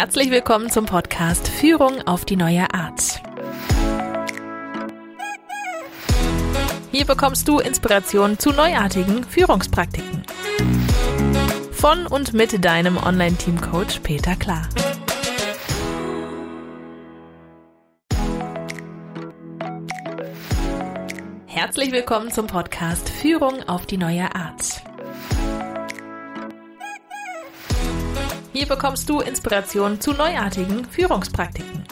Herzlich willkommen zum Podcast Führung auf die neue Art. Hier bekommst du Inspiration zu neuartigen Führungspraktiken. Von und mit deinem Online-Team-Coach Peter Klar. Herzlich willkommen zum Podcast Führung auf die neue Art. Hier bekommst du Inspiration zu neuartigen Führungspraktiken.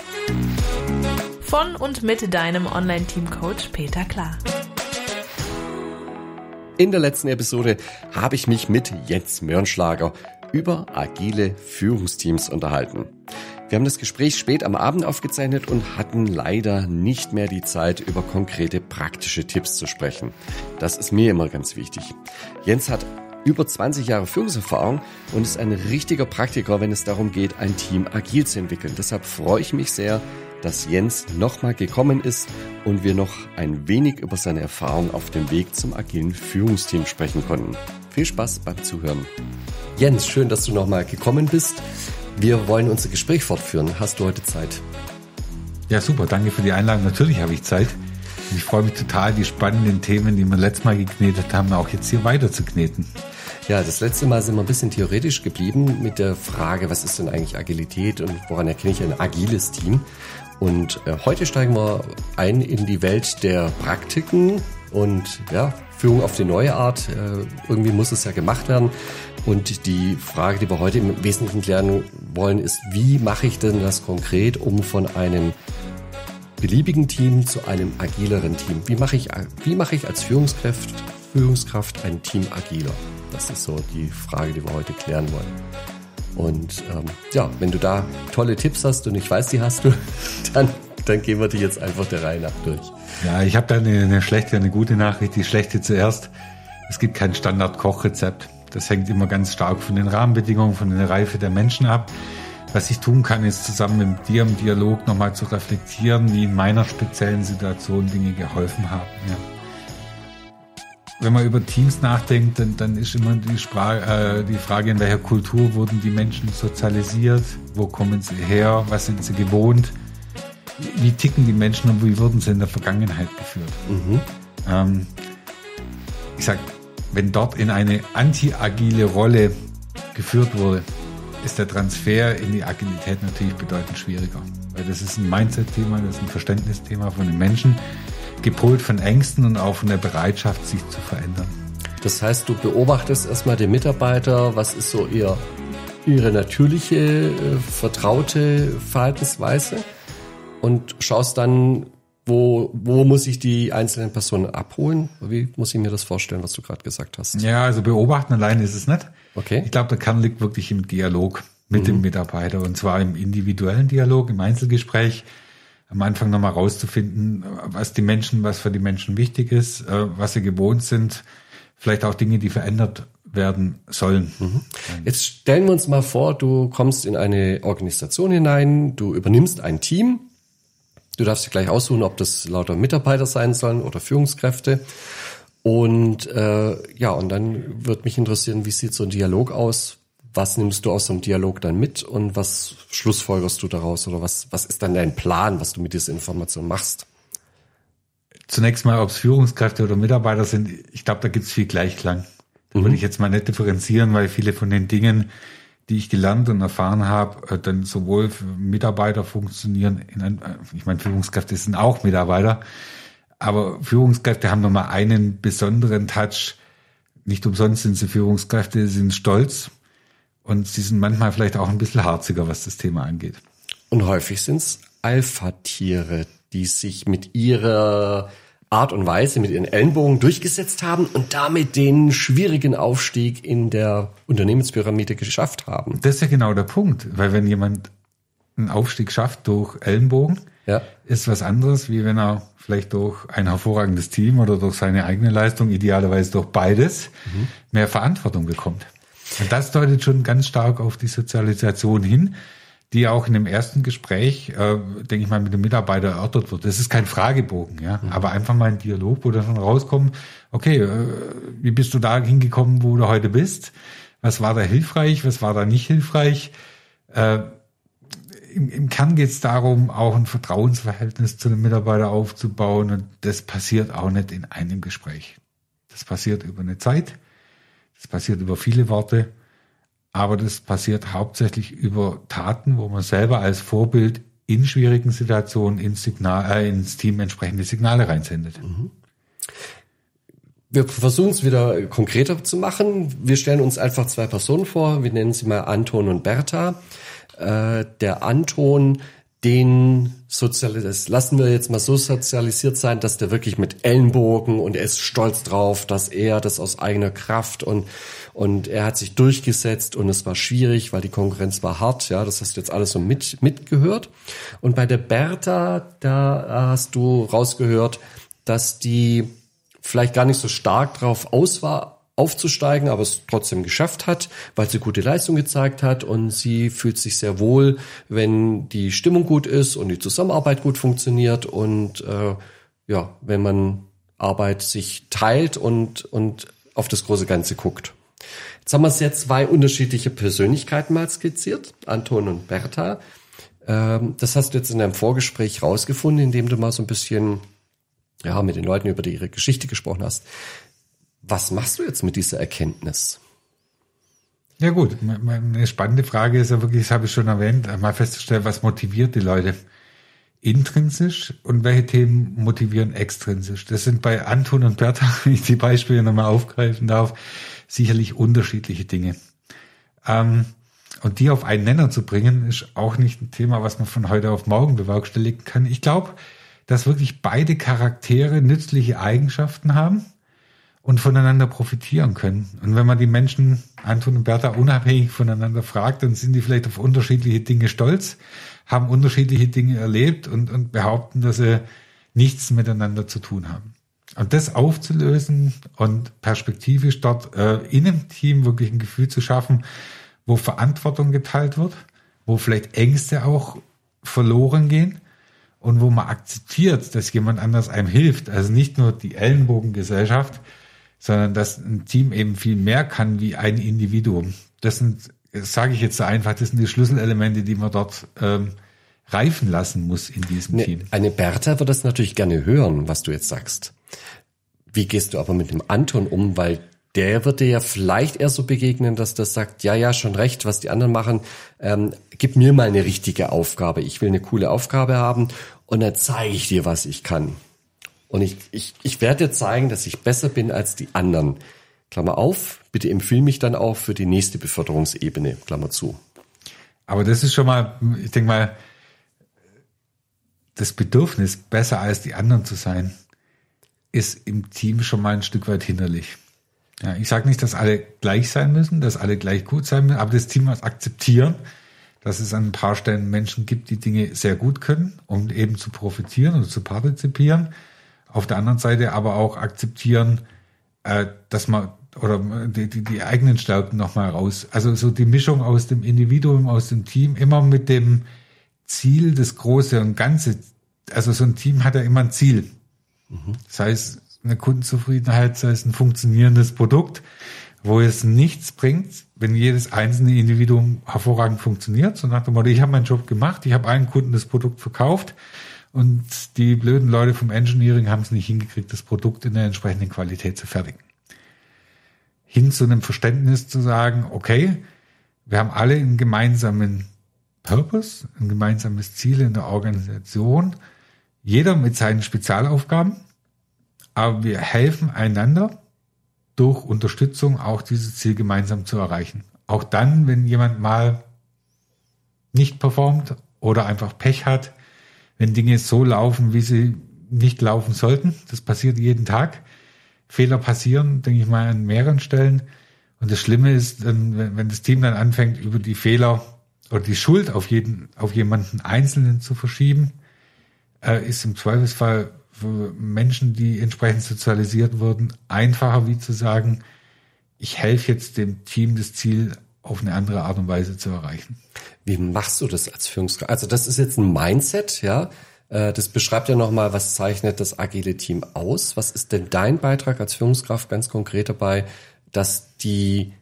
Von und mit deinem Online-Team-Coach Peter Klar. In der letzten Episode habe ich mich mit Jens Mörnschlager über agile Führungsteams unterhalten. Wir haben das Gespräch spät am Abend aufgezeichnet und hatten leider nicht mehr die Zeit, über konkrete praktische Tipps zu sprechen. Das ist mir immer ganz wichtig. Jens hat über 20 Jahre Führungserfahrung und ist ein richtiger Praktiker, wenn es darum geht, ein Team agil zu entwickeln. Deshalb freue ich mich sehr, dass Jens nochmal gekommen ist und wir noch ein wenig über seine Erfahrung auf dem Weg zum agilen Führungsteam sprechen konnten. Viel Spaß beim Zuhören. Jens, schön, dass du nochmal gekommen bist. Wir wollen unser Gespräch fortführen. Hast du heute Zeit? Ja, super. Danke für die Einladung. Natürlich habe ich Zeit. Ich freue mich total, die spannenden Themen, die wir letztes Mal geknetet haben, auch jetzt hier weiter zu kneten. Ja, das letzte Mal sind wir ein bisschen theoretisch geblieben mit der Frage, was ist denn eigentlich Agilität und woran erkenne ich ein agiles Team? Und äh, heute steigen wir ein in die Welt der Praktiken und ja, Führung auf die neue Art. Äh, irgendwie muss es ja gemacht werden. Und die Frage, die wir heute im Wesentlichen klären wollen, ist, wie mache ich denn das konkret, um von einem beliebigen Team zu einem agileren Team? Wie mache ich, wie mache ich als Führungskraft, Führungskraft ein Team agiler? Das ist so die Frage, die wir heute klären wollen. Und ähm, ja, wenn du da tolle Tipps hast und ich weiß, die hast du, dann, dann gehen wir die jetzt einfach der Reihe nach durch. Ja, ich habe da eine, eine schlechte, eine gute Nachricht. Die schlechte zuerst. Es gibt kein Standard-Kochrezept. Das hängt immer ganz stark von den Rahmenbedingungen, von der Reife der Menschen ab. Was ich tun kann, ist zusammen mit dir im Dialog nochmal zu reflektieren, wie in meiner speziellen Situation Dinge geholfen haben. Ja wenn man über Teams nachdenkt, dann, dann ist immer die, Sprache, äh, die Frage, in welcher Kultur wurden die Menschen sozialisiert, wo kommen sie her, was sind sie gewohnt, wie ticken die Menschen und wie wurden sie in der Vergangenheit geführt. Mhm. Ähm, ich sag, wenn dort in eine anti-agile Rolle geführt wurde, ist der Transfer in die Agilität natürlich bedeutend schwieriger. Weil das ist ein Mindset-Thema, das ist ein Verständnisthema von den Menschen gepolt von Ängsten und auch von der Bereitschaft, sich zu verändern. Das heißt, du beobachtest erstmal den Mitarbeiter, was ist so ihr, ihre natürliche, äh, vertraute Verhaltensweise und schaust dann, wo, wo muss ich die einzelnen Personen abholen? Wie muss ich mir das vorstellen, was du gerade gesagt hast? Ja, also beobachten allein ist es nicht. Okay. Ich glaube, der Kern liegt wirklich im Dialog mit mhm. dem Mitarbeiter und zwar im individuellen Dialog, im Einzelgespräch am Anfang nochmal rauszufinden, was die Menschen, was für die Menschen wichtig ist, äh, was sie gewohnt sind, vielleicht auch Dinge, die verändert werden sollen. Mhm. Jetzt stellen wir uns mal vor, du kommst in eine Organisation hinein, du übernimmst ein Team, du darfst dir gleich aussuchen, ob das lauter Mitarbeiter sein sollen oder Führungskräfte. Und äh, ja, und dann wird mich interessieren, wie sieht so ein Dialog aus? Was nimmst du aus so einem Dialog dann mit und was schlussfolgerst du daraus oder was, was ist dann dein Plan, was du mit dieser Information machst? Zunächst mal, ob es Führungskräfte oder Mitarbeiter sind, ich glaube, da gibt es viel Gleichklang. Da mhm. würde ich jetzt mal nicht differenzieren, weil viele von den Dingen, die ich gelernt und erfahren habe, äh, dann sowohl für Mitarbeiter funktionieren, in ein, äh, ich meine, Führungskräfte sind auch Mitarbeiter, aber Führungskräfte haben nochmal einen besonderen Touch. Nicht umsonst sind sie Führungskräfte, sind stolz und sie sind manchmal vielleicht auch ein bisschen harziger, was das Thema angeht. Und häufig sind es Alpha-Tiere, die sich mit ihrer Art und Weise, mit ihren Ellenbogen durchgesetzt haben und damit den schwierigen Aufstieg in der Unternehmenspyramide geschafft haben. Das ist ja genau der Punkt, weil wenn jemand einen Aufstieg schafft durch Ellenbogen, ja. ist was anderes, wie wenn er vielleicht durch ein hervorragendes Team oder durch seine eigene Leistung, idealerweise durch beides, mhm. mehr Verantwortung bekommt. Und das deutet schon ganz stark auf die Sozialisation hin, die auch in dem ersten Gespräch, äh, denke ich mal, mit dem Mitarbeiter erörtert wird. Das ist kein Fragebogen, ja, mhm. aber einfach mal ein Dialog, wo dann rauskommt, okay, äh, wie bist du da hingekommen, wo du heute bist? Was war da hilfreich? Was war da nicht hilfreich? Äh, im, im Kern geht es darum, auch ein Vertrauensverhältnis zu den Mitarbeitern aufzubauen. Und das passiert auch nicht in einem Gespräch. Das passiert über eine Zeit. Das passiert über viele Worte. Aber das passiert hauptsächlich über Taten, wo man selber als Vorbild in schwierigen Situationen ins, Signal, äh, ins Team entsprechende Signale reinsendet. Mhm. Wir versuchen es wieder konkreter zu machen. Wir stellen uns einfach zwei Personen vor. Wir nennen sie mal Anton und Bertha. Äh, der Anton, den sozialisiert, lassen wir jetzt mal so sozialisiert sein, dass der wirklich mit Ellenbogen und er ist stolz drauf, dass er das aus eigener Kraft und und er hat sich durchgesetzt und es war schwierig, weil die Konkurrenz war hart. Ja, das hast du jetzt alles so mit mitgehört. Und bei der Bertha, da hast du rausgehört, dass die vielleicht gar nicht so stark drauf aus war, aufzusteigen, aber es trotzdem geschafft hat, weil sie gute Leistung gezeigt hat und sie fühlt sich sehr wohl, wenn die Stimmung gut ist und die Zusammenarbeit gut funktioniert und äh, ja, wenn man Arbeit sich teilt und und auf das große Ganze guckt. Jetzt haben wir sehr zwei unterschiedliche Persönlichkeiten mal skizziert, Anton und Bertha. Ähm, das hast du jetzt in deinem Vorgespräch rausgefunden, indem du mal so ein bisschen ja, mit den Leuten über ihre Geschichte gesprochen hast. Was machst du jetzt mit dieser Erkenntnis? Ja gut, eine spannende Frage ist ja wirklich, das habe ich schon erwähnt, mal festzustellen, was motiviert die Leute intrinsisch und welche Themen motivieren extrinsisch. Das sind bei Anton und Bertha, wenn ich die Beispiele nochmal aufgreifen darf, sicherlich unterschiedliche Dinge. Ähm, und die auf einen Nenner zu bringen, ist auch nicht ein Thema, was man von heute auf morgen bewerkstelligen kann. Ich glaube, dass wirklich beide Charaktere nützliche Eigenschaften haben und voneinander profitieren können. Und wenn man die Menschen, Anton und Bertha, unabhängig voneinander fragt, dann sind die vielleicht auf unterschiedliche Dinge stolz, haben unterschiedliche Dinge erlebt und, und behaupten, dass sie nichts miteinander zu tun haben. Und das aufzulösen und perspektivisch dort äh, in einem Team wirklich ein Gefühl zu schaffen, wo Verantwortung geteilt wird, wo vielleicht Ängste auch verloren gehen und wo man akzeptiert, dass jemand anders einem hilft. Also nicht nur die Ellenbogengesellschaft, sondern dass ein Team eben viel mehr kann wie ein Individuum. Das sind, sage ich jetzt so einfach, das sind die Schlüsselelemente, die man dort ähm, reifen lassen muss in diesem eine, Team. Eine Bertha wird das natürlich gerne hören, was du jetzt sagst. Wie gehst du aber mit dem Anton um? Weil der wird dir ja vielleicht eher so begegnen, dass das sagt, ja, ja, schon recht, was die anderen machen, ähm, gib mir mal eine richtige Aufgabe. Ich will eine coole Aufgabe haben und dann zeige ich dir, was ich kann. Und ich, ich, ich werde dir zeigen, dass ich besser bin als die anderen. Klammer auf, bitte empfehle mich dann auch für die nächste Beförderungsebene, Klammer zu. Aber das ist schon mal, ich denke mal, das Bedürfnis, besser als die anderen zu sein, ist im Team schon mal ein Stück weit hinderlich. Ja, ich sage nicht, dass alle gleich sein müssen, dass alle gleich gut sein müssen, aber das Team muss akzeptieren, dass es an ein paar Stellen Menschen gibt, die Dinge sehr gut können, um eben zu profitieren oder zu partizipieren. Auf der anderen Seite aber auch akzeptieren, äh, dass man oder die, die, die eigenen Stärken nochmal raus. Also so die Mischung aus dem Individuum, aus dem Team, immer mit dem Ziel, das Große und Ganze. Also so ein Team hat ja immer ein Ziel. Mhm. Sei es eine Kundenzufriedenheit, sei es ein funktionierendes Produkt wo es nichts bringt, wenn jedes einzelne Individuum hervorragend funktioniert. So nach dem Motto, ich habe meinen Job gemacht, ich habe einen Kunden das Produkt verkauft und die blöden Leute vom Engineering haben es nicht hingekriegt, das Produkt in der entsprechenden Qualität zu fertigen. Hin zu einem Verständnis zu sagen, okay, wir haben alle einen gemeinsamen Purpose, ein gemeinsames Ziel in der Organisation, jeder mit seinen Spezialaufgaben, aber wir helfen einander durch Unterstützung auch dieses Ziel gemeinsam zu erreichen. Auch dann, wenn jemand mal nicht performt oder einfach Pech hat, wenn Dinge so laufen, wie sie nicht laufen sollten. Das passiert jeden Tag. Fehler passieren, denke ich mal, an mehreren Stellen. Und das Schlimme ist, wenn das Team dann anfängt, über die Fehler oder die Schuld auf jeden, auf jemanden Einzelnen zu verschieben, äh, ist im Zweifelsfall für Menschen, die entsprechend sozialisiert wurden, einfacher wie zu sagen, ich helfe jetzt dem Team das Ziel auf eine andere Art und Weise zu erreichen. Wie machst du das als Führungskraft? Also das ist jetzt ein Mindset, ja. Äh, das beschreibt ja nochmal, was zeichnet das agile Team aus? Was ist denn dein Beitrag als Führungskraft ganz konkret dabei, dass die,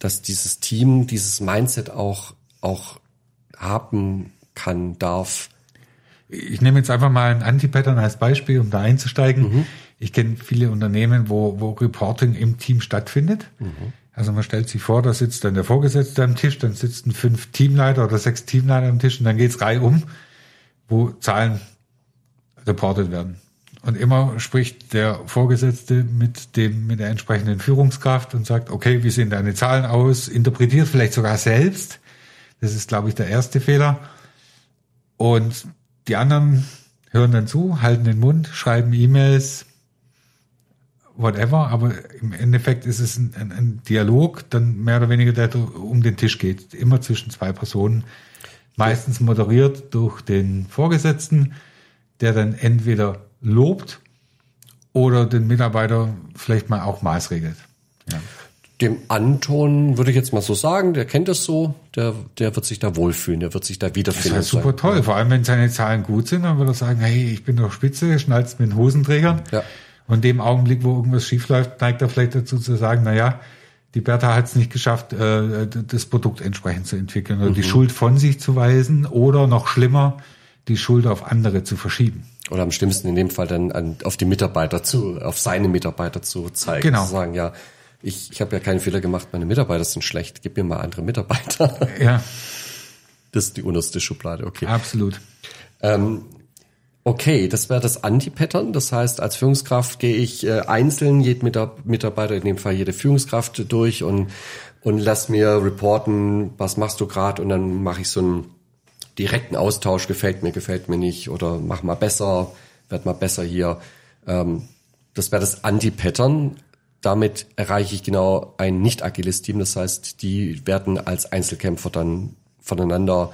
dass dieses Team dieses Mindset auch, auch haben kann, darf? Ich nehme jetzt einfach mal ein Anti-Pattern als Beispiel, um da einzusteigen. Mhm. Ich kenne viele Unternehmen, wo, wo Reporting im Team stattfindet. Mhm. Also man stellt sich vor, da sitzt dann der Vorgesetzte am Tisch, dann sitzen fünf Teamleiter oder sechs Teamleiter am Tisch und dann geht's Reihe um, wo Zahlen reportet werden. Und immer spricht der Vorgesetzte mit dem, mit der entsprechenden Führungskraft und sagt, okay, wie sehen deine Zahlen aus? Interpretiert vielleicht sogar selbst. Das ist, glaube ich, der erste Fehler. Und die anderen hören dann zu, halten den Mund, schreiben E-Mails, whatever, aber im Endeffekt ist es ein, ein, ein, Dialog, dann mehr oder weniger, der um den Tisch geht, immer zwischen zwei Personen, meistens moderiert durch den Vorgesetzten, der dann entweder lobt oder den Mitarbeiter vielleicht mal auch maßregelt. Ja. Dem Anton würde ich jetzt mal so sagen, der kennt das so, der, der wird sich da wohlfühlen, der wird sich da wiederfinden. Das ist ja super toll, vor allem wenn seine Zahlen gut sind, dann würde er sagen, hey, ich bin doch spitze, schnallst mit den Hosenträgern. Ja. Und in dem Augenblick, wo irgendwas schief läuft, neigt er vielleicht dazu zu sagen, na ja, die Bertha hat es nicht geschafft, äh, das Produkt entsprechend zu entwickeln oder mhm. die Schuld von sich zu weisen oder noch schlimmer, die Schuld auf andere zu verschieben. Oder am schlimmsten in dem Fall dann an, auf die Mitarbeiter zu, auf seine Mitarbeiter zu zeigen. Genau. Zu sagen, ja, ich, ich habe ja keinen Fehler gemacht, meine Mitarbeiter sind schlecht, gib mir mal andere Mitarbeiter. Ja. Das ist die unterste Schublade, okay. Absolut. Ähm, okay, das wäre das Anti-Pattern. Das heißt, als Führungskraft gehe ich äh, einzeln jeden Mitarbeiter, in dem Fall jede Führungskraft durch und, und lass mir reporten, was machst du gerade und dann mache ich so einen direkten Austausch, gefällt mir, gefällt mir nicht oder mach mal besser, werd mal besser hier. Ähm, das wäre das Anti-Pattern damit erreiche ich genau ein nicht agiles Team. Das heißt, die werden als Einzelkämpfer dann voneinander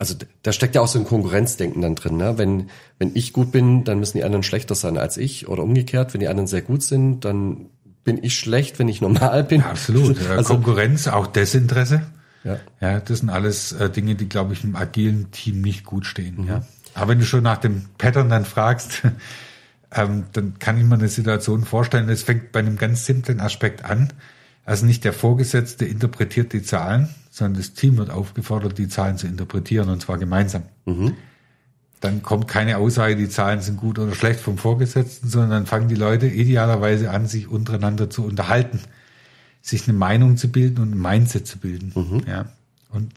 also da steckt ja auch so ein Konkurrenzdenken dann drin. Ne? Wenn, wenn ich gut bin, dann müssen die anderen schlechter sein als ich oder umgekehrt. Wenn die anderen sehr gut sind, dann bin ich schlecht, wenn ich normal bin. Absolut. Also, Konkurrenz, auch Desinteresse. Ja. ja, das sind alles äh, Dinge, die, glaube ich, im agilen Team nicht gut stehen. Mhm. Ja. Aber wenn du schon nach dem Pattern dann fragst, ähm, dann kann ich mir eine Situation vorstellen, es fängt bei einem ganz simplen Aspekt an. Also nicht der Vorgesetzte interpretiert die Zahlen, sondern das Team wird aufgefordert, die Zahlen zu interpretieren und zwar gemeinsam. Mhm. Dann kommt keine Aussage, die Zahlen sind gut oder schlecht vom Vorgesetzten, sondern dann fangen die Leute idealerweise an, sich untereinander zu unterhalten, sich eine Meinung zu bilden und ein Mindset zu bilden. Mhm. Ja. Und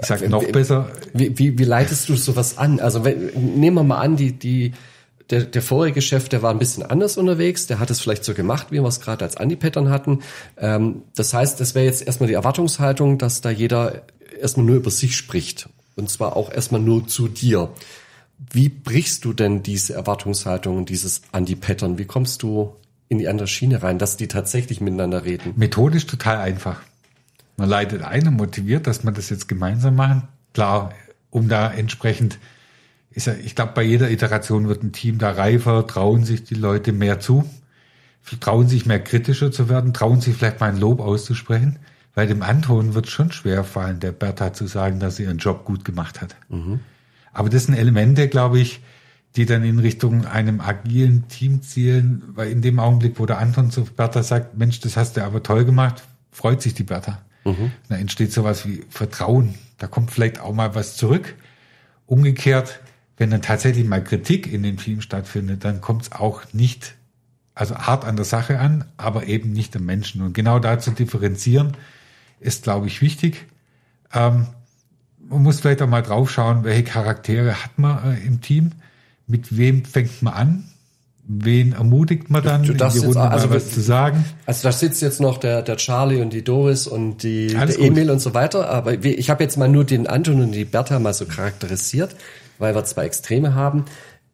ich sage noch besser. Wie, wie, wie leitest du sowas an? Also wenn, nehmen wir mal an, die, die der, der vorige Chef, der war ein bisschen anders unterwegs, der hat es vielleicht so gemacht, wie wir es gerade als Anti-Pattern hatten. Ähm, das heißt, es wäre jetzt erstmal die Erwartungshaltung, dass da jeder erstmal nur über sich spricht. Und zwar auch erstmal nur zu dir. Wie brichst du denn diese Erwartungshaltung und dieses Anti-Pattern? Wie kommst du in die andere Schiene rein, dass die tatsächlich miteinander reden? Methodisch total einfach. Man leitet ein und motiviert, dass man das jetzt gemeinsam machen. Klar, um da entsprechend ist ja, ich glaube, bei jeder Iteration wird ein Team da reifer, trauen sich die Leute mehr zu, trauen sich mehr kritischer zu werden, trauen sich vielleicht mal ein Lob auszusprechen. Weil dem Anton wird schon schwer fallen, der Bertha zu sagen, dass sie ihren Job gut gemacht hat. Mhm. Aber das sind Elemente, glaube ich, die dann in Richtung einem agilen Team zielen, weil in dem Augenblick, wo der Anton zu Bertha sagt, Mensch, das hast du aber toll gemacht, freut sich die Bertha. Mhm. Da entsteht sowas wie Vertrauen. Da kommt vielleicht auch mal was zurück. Umgekehrt, wenn dann tatsächlich mal Kritik in dem Team stattfindet, dann kommt es auch nicht, also hart an der Sache an, aber eben nicht am Menschen. Und genau da zu differenzieren, ist, glaube ich, wichtig. Ähm, man muss vielleicht auch mal drauf schauen, welche Charaktere hat man äh, im Team, mit wem fängt man an, wen ermutigt man dann, du, du in die Runde also, was zu sagen? Also da sitzt jetzt noch der, der Charlie und die Doris und die, der Emil und so weiter, aber ich habe jetzt mal nur den Anton und die Bertha mal so charakterisiert weil wir zwei Extreme haben.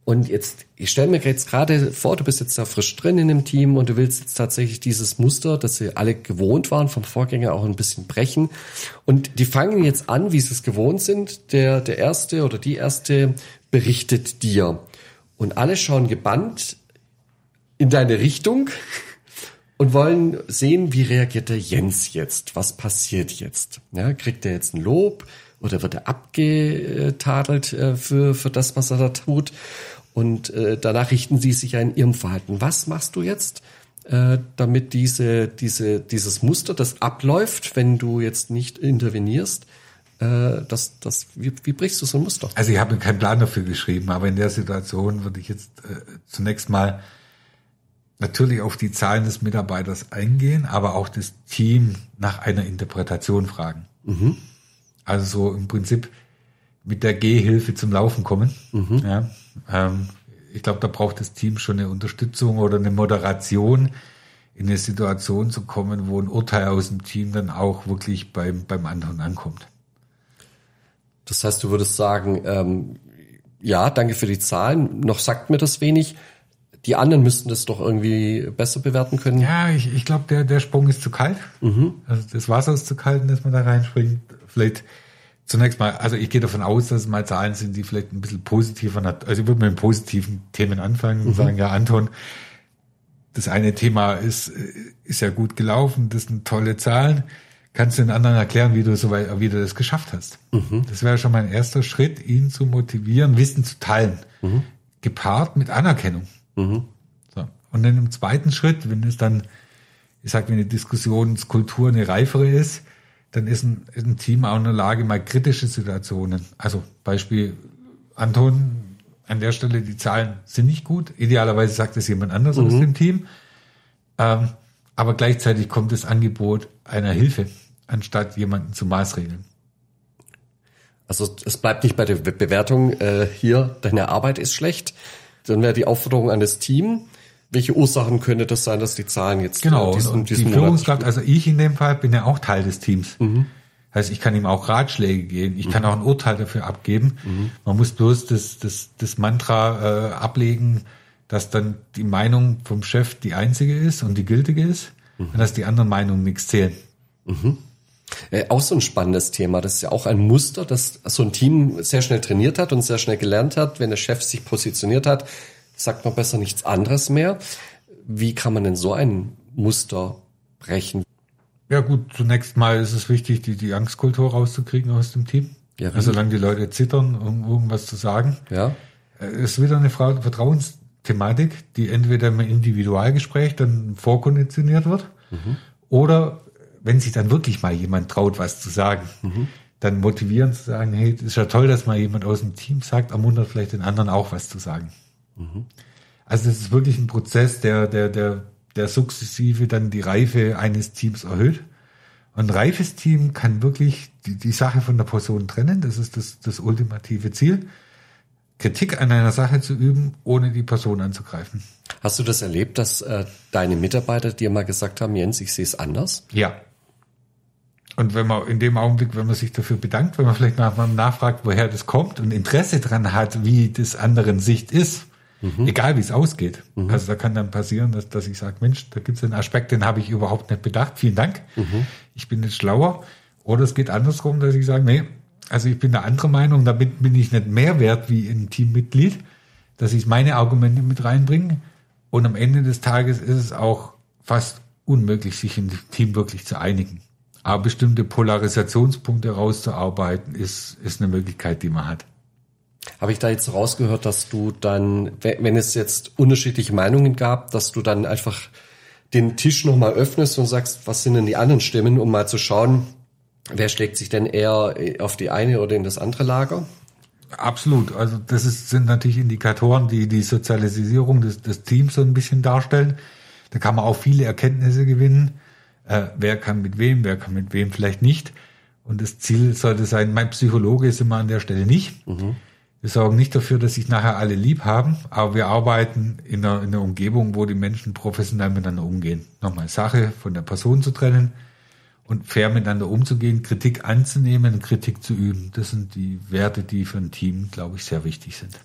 Und jetzt, ich stelle mir jetzt gerade vor, du bist jetzt da frisch drin in dem Team und du willst jetzt tatsächlich dieses Muster, das sie alle gewohnt waren vom Vorgänger, auch ein bisschen brechen. Und die fangen jetzt an, wie sie es gewohnt sind. Der, der erste oder die erste berichtet dir. Und alle schauen gebannt in deine Richtung und wollen sehen, wie reagiert der Jens jetzt? Was passiert jetzt? Ja, kriegt er jetzt ein Lob? Oder wird er abgetadelt äh, für, für das, was er da tut. Und äh, danach richten sie sich ja in ihrem Verhalten. Was machst du jetzt, äh, damit diese, diese, dieses Muster, das abläuft, wenn du jetzt nicht intervenierst, äh, das, das, wie, wie brichst du so ein Muster? Also ich habe keinen Plan dafür geschrieben, aber in der Situation würde ich jetzt äh, zunächst mal natürlich auf die Zahlen des Mitarbeiters eingehen, aber auch das Team nach einer Interpretation fragen. Mhm. Also so im Prinzip mit der Gehhilfe zum Laufen kommen. Mhm. Ja, ähm, ich glaube, da braucht das Team schon eine Unterstützung oder eine Moderation, in eine Situation zu kommen, wo ein Urteil aus dem Team dann auch wirklich beim, beim anderen ankommt. Das heißt, du würdest sagen, ähm, ja, danke für die Zahlen, noch sagt mir das wenig. Die anderen müssten das doch irgendwie besser bewerten können. Ja, ich, ich glaube, der, der Sprung ist zu kalt. Mhm. Also das Wasser ist zu kalt, dass man da reinspringt. Vielleicht zunächst mal, also ich gehe davon aus, dass es mal Zahlen sind, die vielleicht ein bisschen positiver, also ich würde mit positiven Themen anfangen und mhm. sagen, ja, Anton, das eine Thema ist, ist ja gut gelaufen, das sind tolle Zahlen. Kannst du den anderen erklären, wie du so weit, wie du das geschafft hast? Mhm. Das wäre schon mein erster Schritt, ihn zu motivieren, Wissen zu teilen, mhm. gepaart mit Anerkennung. Mhm. So. Und dann im zweiten Schritt, wenn es dann, ich sag, wenn die Diskussionskultur eine reifere ist, dann ist ein, ist ein Team auch in der Lage, mal kritische Situationen, also Beispiel Anton, an der Stelle, die Zahlen sind nicht gut. Idealerweise sagt es jemand anders mhm. aus dem Team. Ähm, aber gleichzeitig kommt das Angebot einer Hilfe, anstatt jemanden zu maßregeln. Also es bleibt nicht bei der Bewertung, äh, hier, deine Arbeit ist schlecht. Dann wäre die Aufforderung an das Team, welche Ursachen könnte das sein, dass die Zahlen jetzt genau diesen, und diesen die Führungskraft, also ich in dem Fall bin ja auch Teil des Teams. Mhm. Heißt, ich kann ihm auch Ratschläge geben, ich mhm. kann auch ein Urteil dafür abgeben. Mhm. Man muss bloß das, das, das Mantra äh, ablegen, dass dann die Meinung vom Chef die einzige ist und die gültige ist mhm. und dass die anderen Meinungen nichts zählen. Mhm. Äh, auch so ein spannendes Thema. Das ist ja auch ein Muster, das so ein Team sehr schnell trainiert hat und sehr schnell gelernt hat. Wenn der Chef sich positioniert hat, sagt man besser nichts anderes mehr. Wie kann man denn so ein Muster brechen? Ja gut, zunächst mal ist es wichtig, die, die Angstkultur rauszukriegen aus dem Team. Ja, also solange die Leute zittern, um irgendwas zu sagen. Ja. Äh, es ist wieder eine Vertrauensthematik, die entweder im Individualgespräch dann vorkonditioniert wird mhm. oder wenn sich dann wirklich mal jemand traut, was zu sagen, mhm. dann motivieren zu sagen, hey, ist ja toll, dass mal jemand aus dem Team sagt, ermuntert vielleicht den anderen auch was zu sagen. Also es ist wirklich ein Prozess, der, der, der der sukzessive dann die Reife eines Teams erhöht. ein reifes Team kann wirklich die, die Sache von der Person trennen. Das ist das, das ultimative Ziel. Kritik an einer Sache zu üben, ohne die Person anzugreifen. Hast du das erlebt, dass äh, deine Mitarbeiter dir mal gesagt haben, Jens, ich sehe es anders? Ja. Und wenn man in dem Augenblick, wenn man sich dafür bedankt, wenn man vielleicht nach, nachfragt, woher das kommt und Interesse dran hat, wie das anderen Sicht ist, Mhm. Egal wie es ausgeht. Mhm. Also da kann dann passieren, dass, dass ich sage, Mensch, da gibt es einen Aspekt, den habe ich überhaupt nicht bedacht. Vielen Dank. Mhm. Ich bin jetzt schlauer. Oder es geht andersrum, dass ich sage, nee, also ich bin der andere Meinung, damit bin ich nicht mehr wert wie ein Teammitglied, dass ich meine Argumente mit reinbringe. Und am Ende des Tages ist es auch fast unmöglich, sich im Team wirklich zu einigen. Aber bestimmte Polarisationspunkte rauszuarbeiten, ist, ist eine Möglichkeit, die man hat. Habe ich da jetzt rausgehört, dass du dann, wenn es jetzt unterschiedliche Meinungen gab, dass du dann einfach den Tisch nochmal öffnest und sagst, was sind denn die anderen Stimmen, um mal zu schauen, wer schlägt sich denn eher auf die eine oder in das andere Lager? Absolut. Also das ist, sind natürlich Indikatoren, die die Sozialisierung des, des Teams so ein bisschen darstellen. Da kann man auch viele Erkenntnisse gewinnen. Äh, wer kann mit wem, wer kann mit wem vielleicht nicht. Und das Ziel sollte sein, mein Psychologe ist immer an der Stelle nicht. Mhm. Wir sorgen nicht dafür, dass sich nachher alle lieb haben, aber wir arbeiten in einer, in einer Umgebung, wo die Menschen professionell miteinander umgehen. Nochmal Sache von der Person zu trennen und fair miteinander umzugehen, Kritik anzunehmen, Kritik zu üben. Das sind die Werte, die für ein Team, glaube ich, sehr wichtig sind.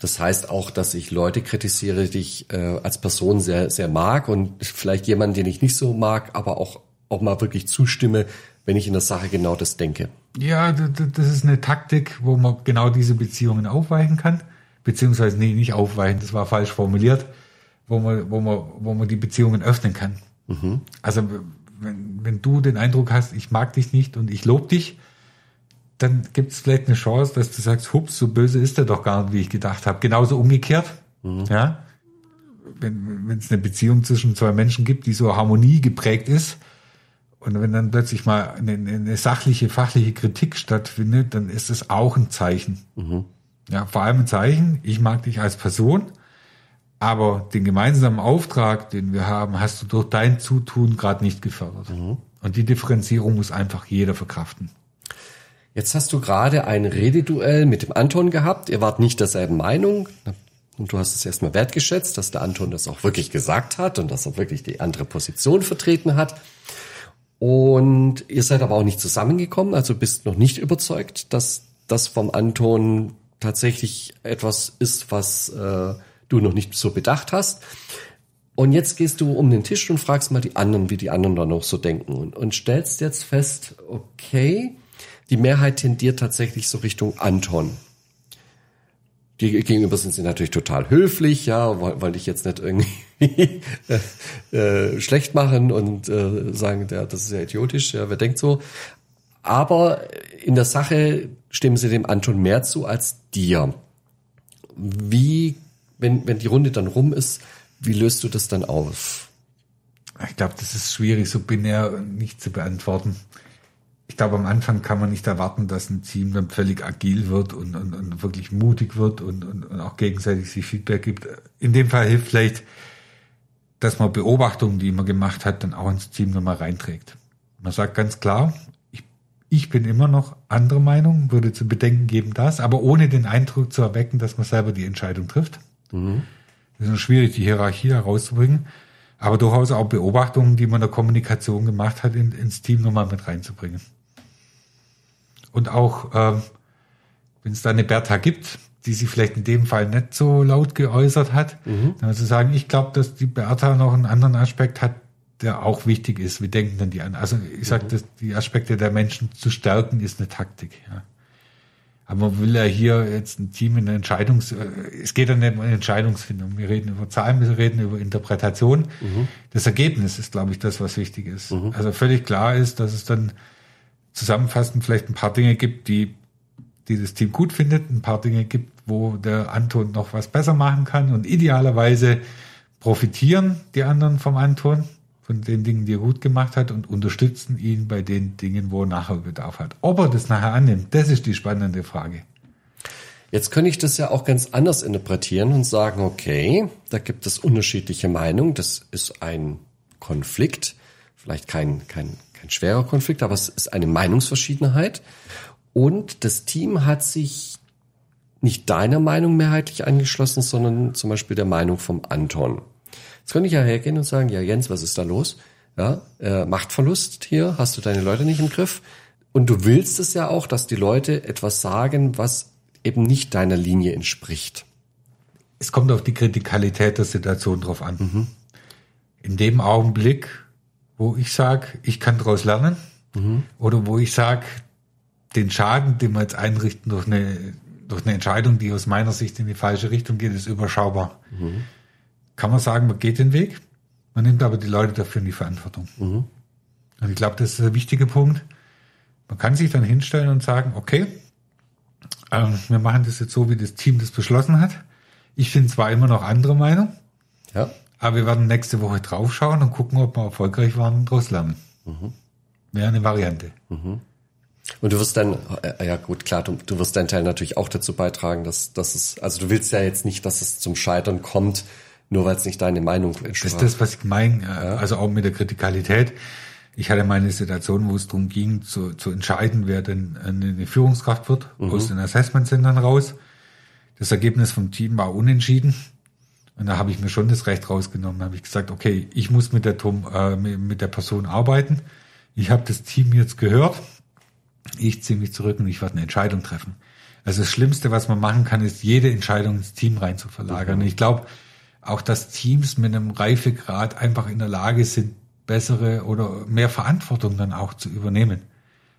Das heißt auch, dass ich Leute kritisiere, die ich äh, als Person sehr, sehr mag und vielleicht jemanden, den ich nicht so mag, aber auch, auch mal wirklich zustimme, wenn ich in der Sache genau das denke. Ja, das ist eine Taktik, wo man genau diese Beziehungen aufweichen kann. Beziehungsweise, nee, nicht aufweichen, das war falsch formuliert, wo man, wo man, wo man die Beziehungen öffnen kann. Mhm. Also, wenn, wenn du den Eindruck hast, ich mag dich nicht und ich lobe dich, dann gibt es vielleicht eine Chance, dass du sagst, hups, so böse ist er doch gar nicht, wie ich gedacht habe. Genauso umgekehrt, mhm. ja. Wenn es eine Beziehung zwischen zwei Menschen gibt, die so Harmonie geprägt ist, Und wenn dann plötzlich mal eine, eine sachliche, fachliche Kritik stattfindet, dann ist es auch ein Zeichen. Mhm. Ja, vor allem ein Zeichen, ich mag dich als Person, aber den gemeinsamen Auftrag, den wir haben, hast du durch dein Zutun gerade nicht gefördert. Mhm. Und die Differenzierung muss einfach jeder verkraften. Jetzt hast du gerade ein Rededuell mit dem Anton gehabt. Ihr wart nicht derselben Meinung. Und du hast es erstmal wertgeschätzt, dass der Anton das auch wirklich gesagt hat und dass er wirklich die andere Position vertreten hat. Und ihr seid aber auch nicht zusammengekommen, also bist noch nicht überzeugt, dass das vom Anton tatsächlich etwas ist, was äh, du noch nicht so bedacht hast. Und jetzt gehst du um den Tisch und fragst mal die anderen, wie die anderen da noch so denken und, und stellst jetzt fest, okay, die Mehrheit tendiert tatsächlich so Richtung Anton. Die gegenüber sind sie natürlich total höflich, ja, wollte ich jetzt nicht irgendwie äh, äh, schlecht machen und äh, sagen, ja, das ist ja idiotisch, ja, wer denkt so. Aber in der Sache stimmen sie dem Anton mehr zu als dir. Wie, wenn, wenn die Runde dann rum ist, wie löst du das dann auf? Ich glaube, das ist schwierig, so binär nicht zu beantworten ich glaube, am Anfang kann man nicht erwarten, dass ein Team dann völlig agil wird und, und, und wirklich mutig wird und, und, und auch gegenseitig sich Feedback gibt. In dem Fall hilft vielleicht, dass man Beobachtungen, die man gemacht hat, dann auch ins Team nochmal reinträgt. Man sagt ganz klar, ich, ich bin immer noch anderer Meinung, würde zu bedenken geben das, aber ohne den Eindruck zu erwecken, dass man selber die Entscheidung trifft. Mhm. Das ist schwierig, die Hierarchie herauszubringen, aber durchaus auch Beobachtungen, die man in der Kommunikation gemacht hat, in, ins Team nochmal mit reinzubringen. Und auch, ähm, wenn es da eine Bertha gibt, die sich vielleicht in dem Fall nicht so laut geäußert hat, mhm. dann zu sagen, ich glaube, dass die Bertha noch einen anderen Aspekt hat, der auch wichtig ist. Wir denken dann die an. Also ich sage, mhm. die Aspekte der Menschen zu stärken, ist eine Taktik. Ja. Aber man will ja hier jetzt ein Team in der Entscheidungs, äh, es geht ja nicht um Entscheidungsfindung. Wir reden über Zahlen, wir reden über Interpretation. Mhm. Das Ergebnis ist, glaube ich, das, was wichtig ist. Mhm. Also völlig klar ist, dass es dann zusammenfassend vielleicht ein paar Dinge gibt, die, die das Team gut findet, ein paar Dinge gibt, wo der Anton noch was besser machen kann und idealerweise profitieren die anderen vom Anton, von den Dingen, die er gut gemacht hat und unterstützen ihn bei den Dingen, wo er nachher Bedarf hat. Ob er das nachher annimmt, das ist die spannende Frage. Jetzt könnte ich das ja auch ganz anders interpretieren und sagen, okay, da gibt es unterschiedliche Meinungen, das ist ein Konflikt, vielleicht kein, kein kein schwerer Konflikt, aber es ist eine Meinungsverschiedenheit. Und das Team hat sich nicht deiner Meinung mehrheitlich angeschlossen, sondern zum Beispiel der Meinung vom Anton. Jetzt könnte ich ja hergehen und sagen, ja Jens, was ist da los? Ja, äh, Machtverlust hier, hast du deine Leute nicht im Griff? Und du willst es ja auch, dass die Leute etwas sagen, was eben nicht deiner Linie entspricht. Es kommt auf die Kritikalität der Situation drauf an. Mhm. In dem Augenblick, wo ich sage, ich kann daraus lernen mhm. oder wo ich sage, den Schaden, den wir jetzt einrichten durch eine, durch eine Entscheidung, die aus meiner Sicht in die falsche Richtung geht, ist überschaubar. Mhm. Kann man sagen, man geht den Weg, man nimmt aber die Leute dafür in die Verantwortung. Mhm. Und ich glaube, das ist ein wichtiger Punkt. Man kann sich dann hinstellen und sagen, okay, ähm, wir machen das jetzt so, wie das Team das beschlossen hat. Ich bin zwar immer noch andere Meinung. Ja. Aber wir werden nächste Woche draufschauen und gucken, ob wir erfolgreich waren daraus lernen. Mhm. Wäre eine Variante. Mhm. Und du wirst dann, äh, ja gut, klar, du, du wirst deinen Teil natürlich auch dazu beitragen, dass, dass es, also du willst ja jetzt nicht, dass es zum Scheitern kommt, nur weil es nicht deine Meinung entspricht. Das ist das, was ich meine, äh, also auch mit der Kritikalität. Ich hatte meine Situation, wo es darum ging, zu, zu entscheiden, wer denn eine Führungskraft wird, mhm. aus den Assessment Centern raus. Das Ergebnis vom Team war unentschieden. Und da habe ich mir schon das Recht rausgenommen. Da habe ich gesagt, okay, ich muss mit der, Tom, äh, mit der Person arbeiten. Ich habe das Team jetzt gehört. Ich ziehe mich zurück und ich werde eine Entscheidung treffen. Also das Schlimmste, was man machen kann, ist jede Entscheidung ins Team rein zu verlagern. Mhm. Ich glaube auch, dass Teams mit einem Reifegrad einfach in der Lage sind, bessere oder mehr Verantwortung dann auch zu übernehmen.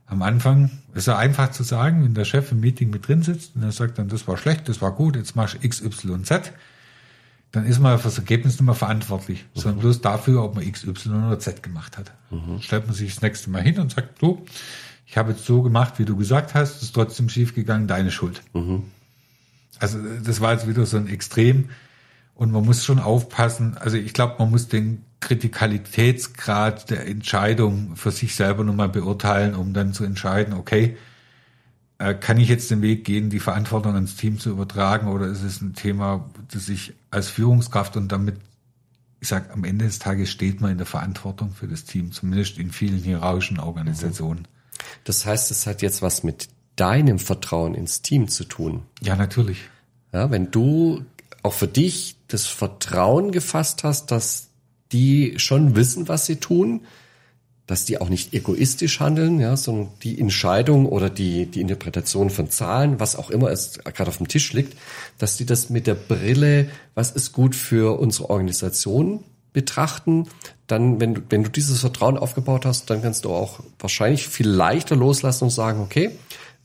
Am Anfang ist ja einfach zu sagen, wenn der Chef im Meeting mit drin sitzt und er sagt dann, das war schlecht, das war gut, jetzt machst du X, Y, Z dann ist man für das Ergebnis nicht mehr verantwortlich, mhm. sondern bloß dafür, ob man X, Y oder Z gemacht hat. Mhm. Stellt man sich das nächste Mal hin und sagt, du, ich habe jetzt so gemacht, wie du gesagt hast, ist trotzdem schief gegangen, deine Schuld. Mhm. Also das war jetzt wieder so ein Extrem und man muss schon aufpassen. Also ich glaube, man muss den Kritikalitätsgrad der Entscheidung für sich selber nochmal beurteilen, um dann zu entscheiden, okay, kann ich jetzt den Weg gehen, die Verantwortung ans Team zu übertragen oder ist es ein Thema, das ich als Führungskraft und damit, ich sag, am Ende des Tages steht man in der Verantwortung für das Team, zumindest in vielen hierarchischen Organisationen. Das heißt, es hat jetzt was mit deinem Vertrauen ins Team zu tun. Ja, natürlich. Ja, wenn du auch für dich das Vertrauen gefasst hast, dass die schon wissen, was sie tun, dass die auch nicht egoistisch handeln, ja, sondern die Entscheidung oder die, die Interpretation von Zahlen, was auch immer es gerade auf dem Tisch liegt, dass die das mit der Brille, was ist gut für unsere Organisation betrachten, dann, wenn du, wenn du dieses Vertrauen aufgebaut hast, dann kannst du auch wahrscheinlich viel leichter loslassen und sagen, okay,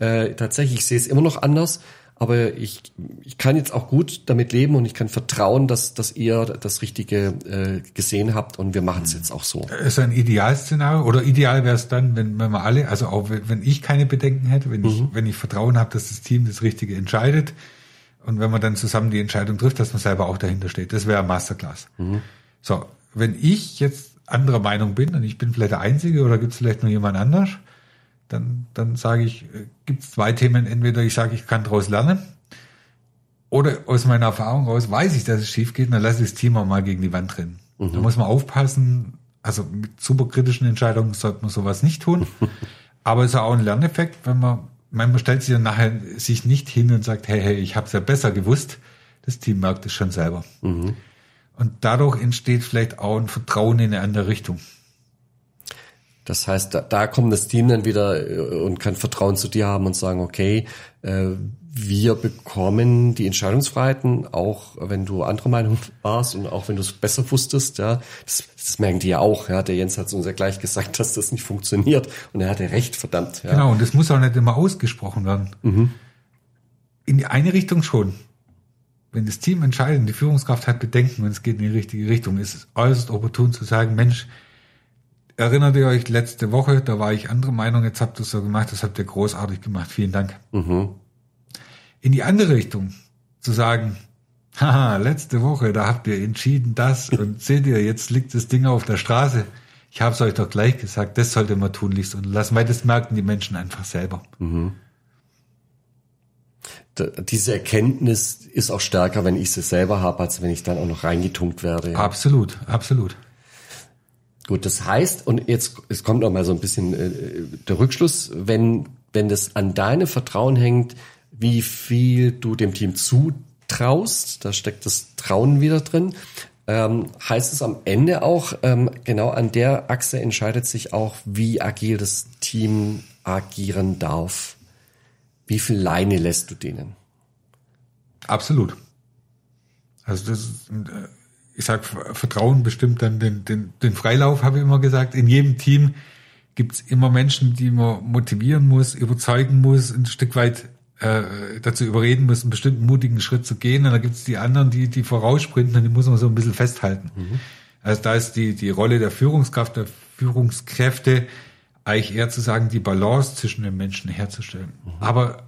äh, tatsächlich, ich sehe es immer noch anders, aber ich, ich kann jetzt auch gut damit leben und ich kann vertrauen, dass, dass ihr das Richtige äh, gesehen habt und wir machen es jetzt auch so. Ist ein Idealszenario oder ideal wäre es dann, wenn, wenn wir alle, also auch wenn ich keine Bedenken hätte, wenn ich, mhm. wenn ich Vertrauen habe, dass das Team das Richtige entscheidet und wenn man dann zusammen die Entscheidung trifft, dass man selber auch dahinter steht. Das wäre Masterclass. Mhm. So, wenn ich jetzt anderer Meinung bin und ich bin vielleicht der Einzige oder gibt es vielleicht nur jemand anders, dann, dann sage ich, äh, gibt es zwei Themen. Entweder ich sage, ich kann daraus lernen, oder aus meiner Erfahrung raus weiß ich, dass es schief geht, dann lasse ich das Team auch mal gegen die Wand rennen. Mhm. Da muss man aufpassen. Also mit superkritischen Entscheidungen sollte man sowas nicht tun. Aber es ist auch ein Lerneffekt, wenn man, man stellt sich dann nachher sich nicht hin und sagt, hey, hey, ich habe es ja besser gewusst. Das Team merkt es schon selber. Mhm. Und dadurch entsteht vielleicht auch ein Vertrauen in eine andere Richtung. Das heißt, da, da kommt das Team dann wieder äh, und kann Vertrauen zu dir haben und sagen, okay, äh, wir bekommen die Entscheidungsfreiheiten, auch wenn du andere Meinung warst und auch wenn du es besser wusstest, ja, das, das merken die ja auch, ja. Der Jens hat uns ja gleich gesagt, dass das nicht funktioniert und er hatte recht, verdammt. Ja. Genau, und das muss auch nicht immer ausgesprochen werden. Mhm. In die eine Richtung schon. Wenn das Team entscheidet, die Führungskraft hat Bedenken, wenn es geht in die richtige Richtung, ist es äußerst opportun zu sagen, Mensch, Erinnert ihr euch letzte Woche, da war ich andere Meinung, jetzt habt ihr es so gemacht, das habt ihr großartig gemacht, vielen Dank. Mhm. In die andere Richtung zu sagen, haha, letzte Woche, da habt ihr entschieden das und seht ihr, jetzt liegt das Ding auf der Straße. Ich habe es euch doch gleich gesagt, das sollte man tunlichst und lassen, weil das merken die Menschen einfach selber. Mhm. Diese Erkenntnis ist auch stärker, wenn ich sie selber habe, als wenn ich dann auch noch reingetunkt werde. Absolut, absolut. Gut, das heißt, und jetzt es kommt noch mal so ein bisschen äh, der Rückschluss, wenn wenn das an deinem Vertrauen hängt, wie viel du dem Team zutraust, da steckt das Trauen wieder drin, ähm, heißt es am Ende auch, ähm, genau an der Achse entscheidet sich auch, wie agil das Team agieren darf. Wie viel Leine lässt du denen? Absolut. Also das äh, ich sag, Vertrauen bestimmt dann den, den, den Freilauf, habe ich immer gesagt. In jedem Team gibt's immer Menschen, die man motivieren muss, überzeugen muss, ein Stück weit äh, dazu überreden muss, einen bestimmten mutigen Schritt zu gehen. Und dann gibt's die anderen, die, die voraussprinten und die muss man so ein bisschen festhalten. Mhm. Also da ist die, die Rolle der Führungskraft, der Führungskräfte eigentlich eher zu sagen, die Balance zwischen den Menschen herzustellen. Mhm. Aber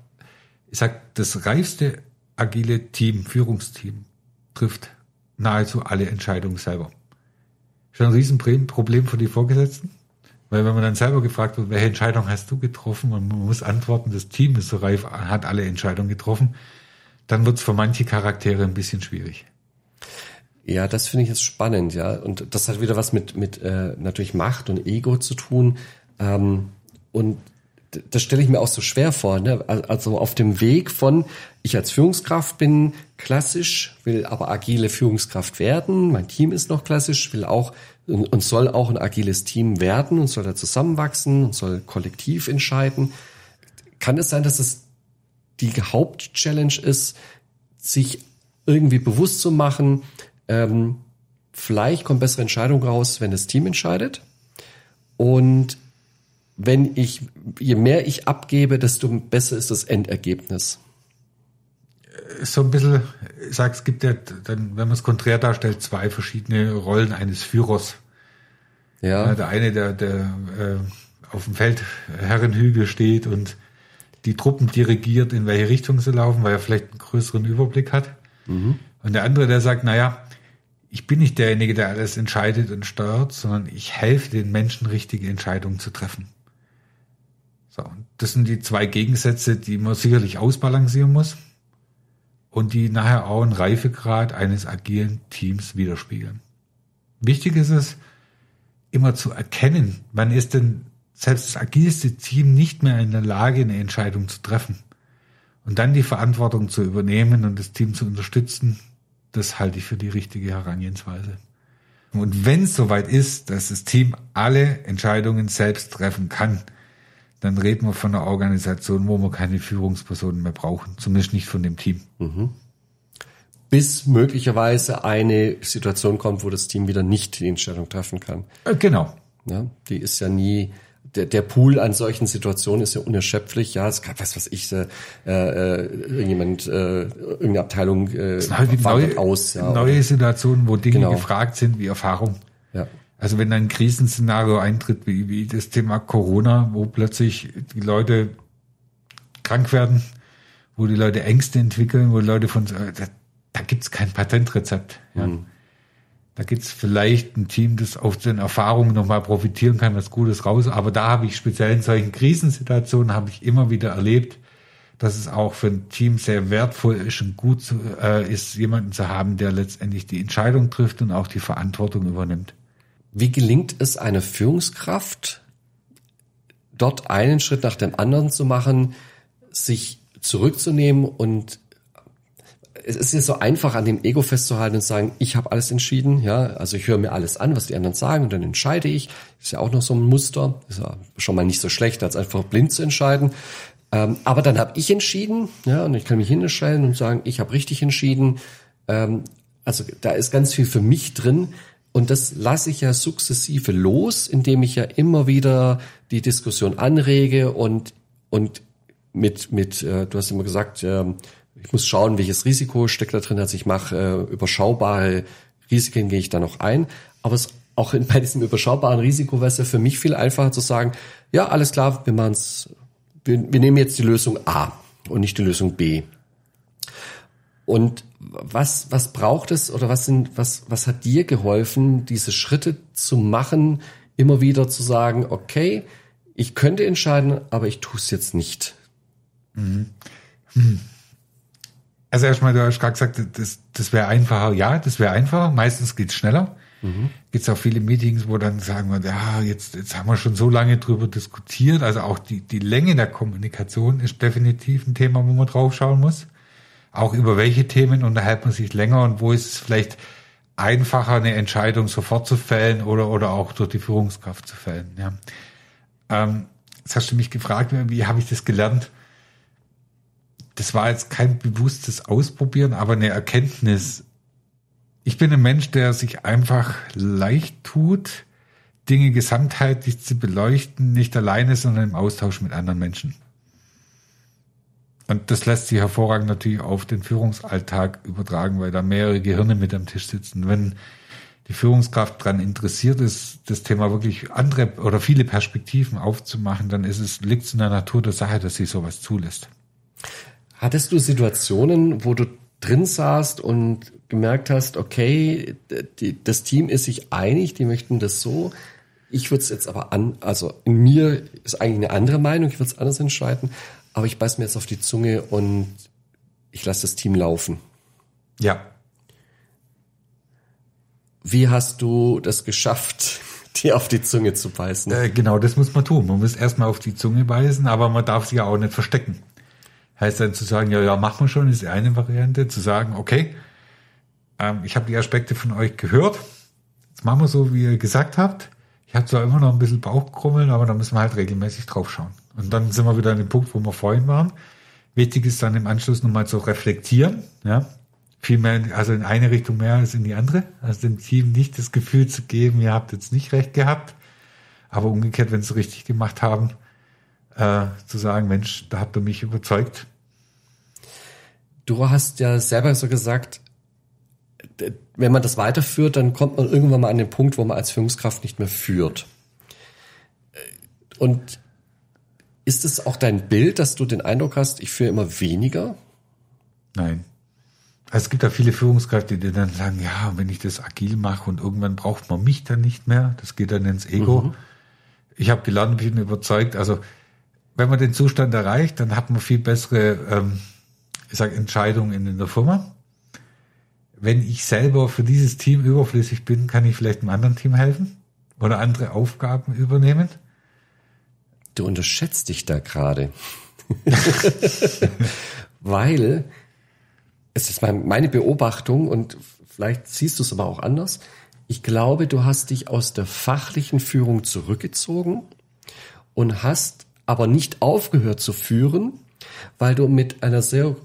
ich sag, das reifste agile Team, Führungsteam, trifft nahezu alle Entscheidungen selber. Schon ein Riesenproblem für die Vorgesetzten. Weil wenn man dann selber gefragt wird, welche Entscheidung hast du getroffen und man muss antworten, das Team ist so reif, hat alle Entscheidungen getroffen, dann wird es für manche Charaktere ein bisschen schwierig. Ja, das finde ich jetzt spannend, ja. Und das hat wieder was mit, mit äh, natürlich Macht und Ego zu tun. Ähm, und das stelle ich mir auch so schwer vor. Ne? Also auf dem Weg von, ich als Führungskraft bin klassisch, will aber agile Führungskraft werden. Mein Team ist noch klassisch, will auch und soll auch ein agiles Team werden und soll da zusammenwachsen und soll kollektiv entscheiden. Kann es sein, dass es die Hauptchallenge ist, sich irgendwie bewusst zu machen, ähm, vielleicht kommt bessere Entscheidung raus, wenn das Team entscheidet. Und wenn ich, je mehr ich abgebe, desto besser ist das Endergebnis. So ein bisschen, ich sag, es gibt ja dann, wenn man es konträr darstellt, zwei verschiedene Rollen eines Führers. Ja. Der eine, der, der äh, auf dem Feldherrenhügel steht und die Truppen dirigiert, in welche Richtung sie laufen, weil er vielleicht einen größeren Überblick hat. Mhm. Und der andere, der sagt, naja, ich bin nicht derjenige, der alles entscheidet und steuert, sondern ich helfe den Menschen, richtige Entscheidungen zu treffen. So, das sind die zwei Gegensätze, die man sicherlich ausbalancieren muss und die nachher auch einen Reifegrad eines agilen Teams widerspiegeln. Wichtig ist es, immer zu erkennen, wann ist denn selbst das agilste Team nicht mehr in der Lage, eine Entscheidung zu treffen. Und dann die Verantwortung zu übernehmen und das Team zu unterstützen, das halte ich für die richtige Herangehensweise. Und wenn es soweit ist, dass das Team alle Entscheidungen selbst treffen kann, dann reden wir von einer Organisation, wo wir keine Führungspersonen mehr brauchen, zumindest nicht von dem Team. Mhm. Bis möglicherweise eine Situation kommt, wo das Team wieder nicht die Entscheidung treffen kann. Äh, genau. Ja, die ist ja nie, der, der Pool an solchen Situationen ist ja unerschöpflich. Ja, es kann, was weiß ich, äh, äh, irgendjemand, äh, irgendeine Abteilung äh, halt neue, aus. Ja, neue Situationen, wo Dinge genau. gefragt sind wie Erfahrung. Ja. Also wenn ein Krisenszenario eintritt, wie, wie das Thema Corona, wo plötzlich die Leute krank werden, wo die Leute Ängste entwickeln, wo die Leute von, da, da gibt's kein Patentrezept. Ja. Mhm. Da gibt's vielleicht ein Team, das auf den Erfahrungen nochmal profitieren kann, was Gutes raus. Aber da habe ich speziell in solchen Krisensituationen habe ich immer wieder erlebt, dass es auch für ein Team sehr wertvoll ist und gut äh, ist, jemanden zu haben, der letztendlich die Entscheidung trifft und auch die Verantwortung übernimmt. Wie gelingt es einer Führungskraft, dort einen Schritt nach dem anderen zu machen, sich zurückzunehmen und es ist ja so einfach, an dem Ego festzuhalten und zu sagen, ich habe alles entschieden, ja, also ich höre mir alles an, was die anderen sagen und dann entscheide ich. Ist ja auch noch so ein Muster, ist ja schon mal nicht so schlecht, als einfach blind zu entscheiden. Ähm, aber dann habe ich entschieden, ja, und ich kann mich hinstellen und sagen, ich habe richtig entschieden. Ähm, also da ist ganz viel für mich drin. Und das lasse ich ja sukzessive los, indem ich ja immer wieder die Diskussion anrege und, und mit, mit äh, du hast immer gesagt, äh, ich muss schauen, welches Risiko steckt da drin. Also ich mache äh, überschaubare Risiken, gehe ich da noch ein. Aber es auch in, bei diesem überschaubaren Risiko wäre es ja für mich viel einfacher zu sagen, ja, alles klar, wir machen's, wir, wir nehmen jetzt die Lösung A und nicht die Lösung B. Und was, was braucht es oder was sind, was, was hat dir geholfen, diese Schritte zu machen, immer wieder zu sagen, okay, ich könnte entscheiden, aber ich tue es jetzt nicht? Mhm. Hm. Also erstmal, du hast gerade gesagt, das, das wäre einfacher. Ja, das wäre einfacher. Meistens geht's schneller. Mhm. Gibt es auch viele Meetings, wo dann sagen wir, ja, jetzt, jetzt haben wir schon so lange drüber diskutiert. Also auch die, die Länge der Kommunikation ist definitiv ein Thema, wo man drauf schauen muss auch über welche Themen unterhält man sich länger und wo ist es vielleicht einfacher, eine Entscheidung sofort zu fällen oder, oder auch durch die Führungskraft zu fällen. Ja. Ähm, jetzt hast du mich gefragt, wie habe ich das gelernt? Das war jetzt kein bewusstes Ausprobieren, aber eine Erkenntnis. Ich bin ein Mensch, der sich einfach leicht tut, Dinge gesamtheitlich zu beleuchten, nicht alleine, sondern im Austausch mit anderen Menschen. Und das lässt sich hervorragend natürlich auf den Führungsalltag übertragen, weil da mehrere Gehirne mit am Tisch sitzen. Wenn die Führungskraft daran interessiert ist, das Thema wirklich andere oder viele Perspektiven aufzumachen, dann ist es, liegt es in der Natur der Sache, dass sie sowas zulässt. Hattest du Situationen, wo du drin saßt und gemerkt hast, okay, die, das Team ist sich einig, die möchten das so. Ich würde es jetzt aber an, also in mir ist eigentlich eine andere Meinung, ich würde es anders entscheiden aber ich beiß mir jetzt auf die Zunge und ich lasse das Team laufen. Ja. Wie hast du das geschafft, dir auf die Zunge zu beißen? Äh, genau, das muss man tun. Man muss erstmal auf die Zunge beißen, aber man darf sie ja auch nicht verstecken. Heißt dann zu sagen, ja, ja, machen wir schon, ist eine Variante. Zu sagen, okay, ähm, ich habe die Aspekte von euch gehört. Jetzt machen wir so, wie ihr gesagt habt. Ich habe zwar immer noch ein bisschen Bauchkrummeln, aber da müssen wir halt regelmäßig drauf schauen. Und dann sind wir wieder an dem Punkt, wo wir vorhin waren. Wichtig ist dann im Anschluss nochmal zu reflektieren, ja. Viel mehr, also in eine Richtung mehr als in die andere. Also dem Team nicht das Gefühl zu geben, ihr habt jetzt nicht recht gehabt. Aber umgekehrt, wenn sie richtig gemacht haben, äh, zu sagen, Mensch, da habt ihr mich überzeugt. Du hast ja selber so gesagt, wenn man das weiterführt, dann kommt man irgendwann mal an den Punkt, wo man als Führungskraft nicht mehr führt. Und ist es auch dein Bild, dass du den Eindruck hast, ich führe immer weniger? Nein. Also es gibt ja viele Führungskräfte, die dann sagen, ja, wenn ich das agil mache und irgendwann braucht man mich dann nicht mehr, das geht dann ins Ego. Mhm. Ich habe gelernt, bin überzeugt, also wenn man den Zustand erreicht, dann hat man viel bessere ähm, ich sag, Entscheidungen in der Firma. Wenn ich selber für dieses Team überflüssig bin, kann ich vielleicht einem anderen Team helfen oder andere Aufgaben übernehmen. Du unterschätzt dich da gerade. Weil es ist meine Beobachtung und vielleicht siehst du es aber auch anders. Ich glaube, du hast dich aus der fachlichen Führung zurückgezogen und hast aber nicht aufgehört zu führen, weil du mit einer sehr,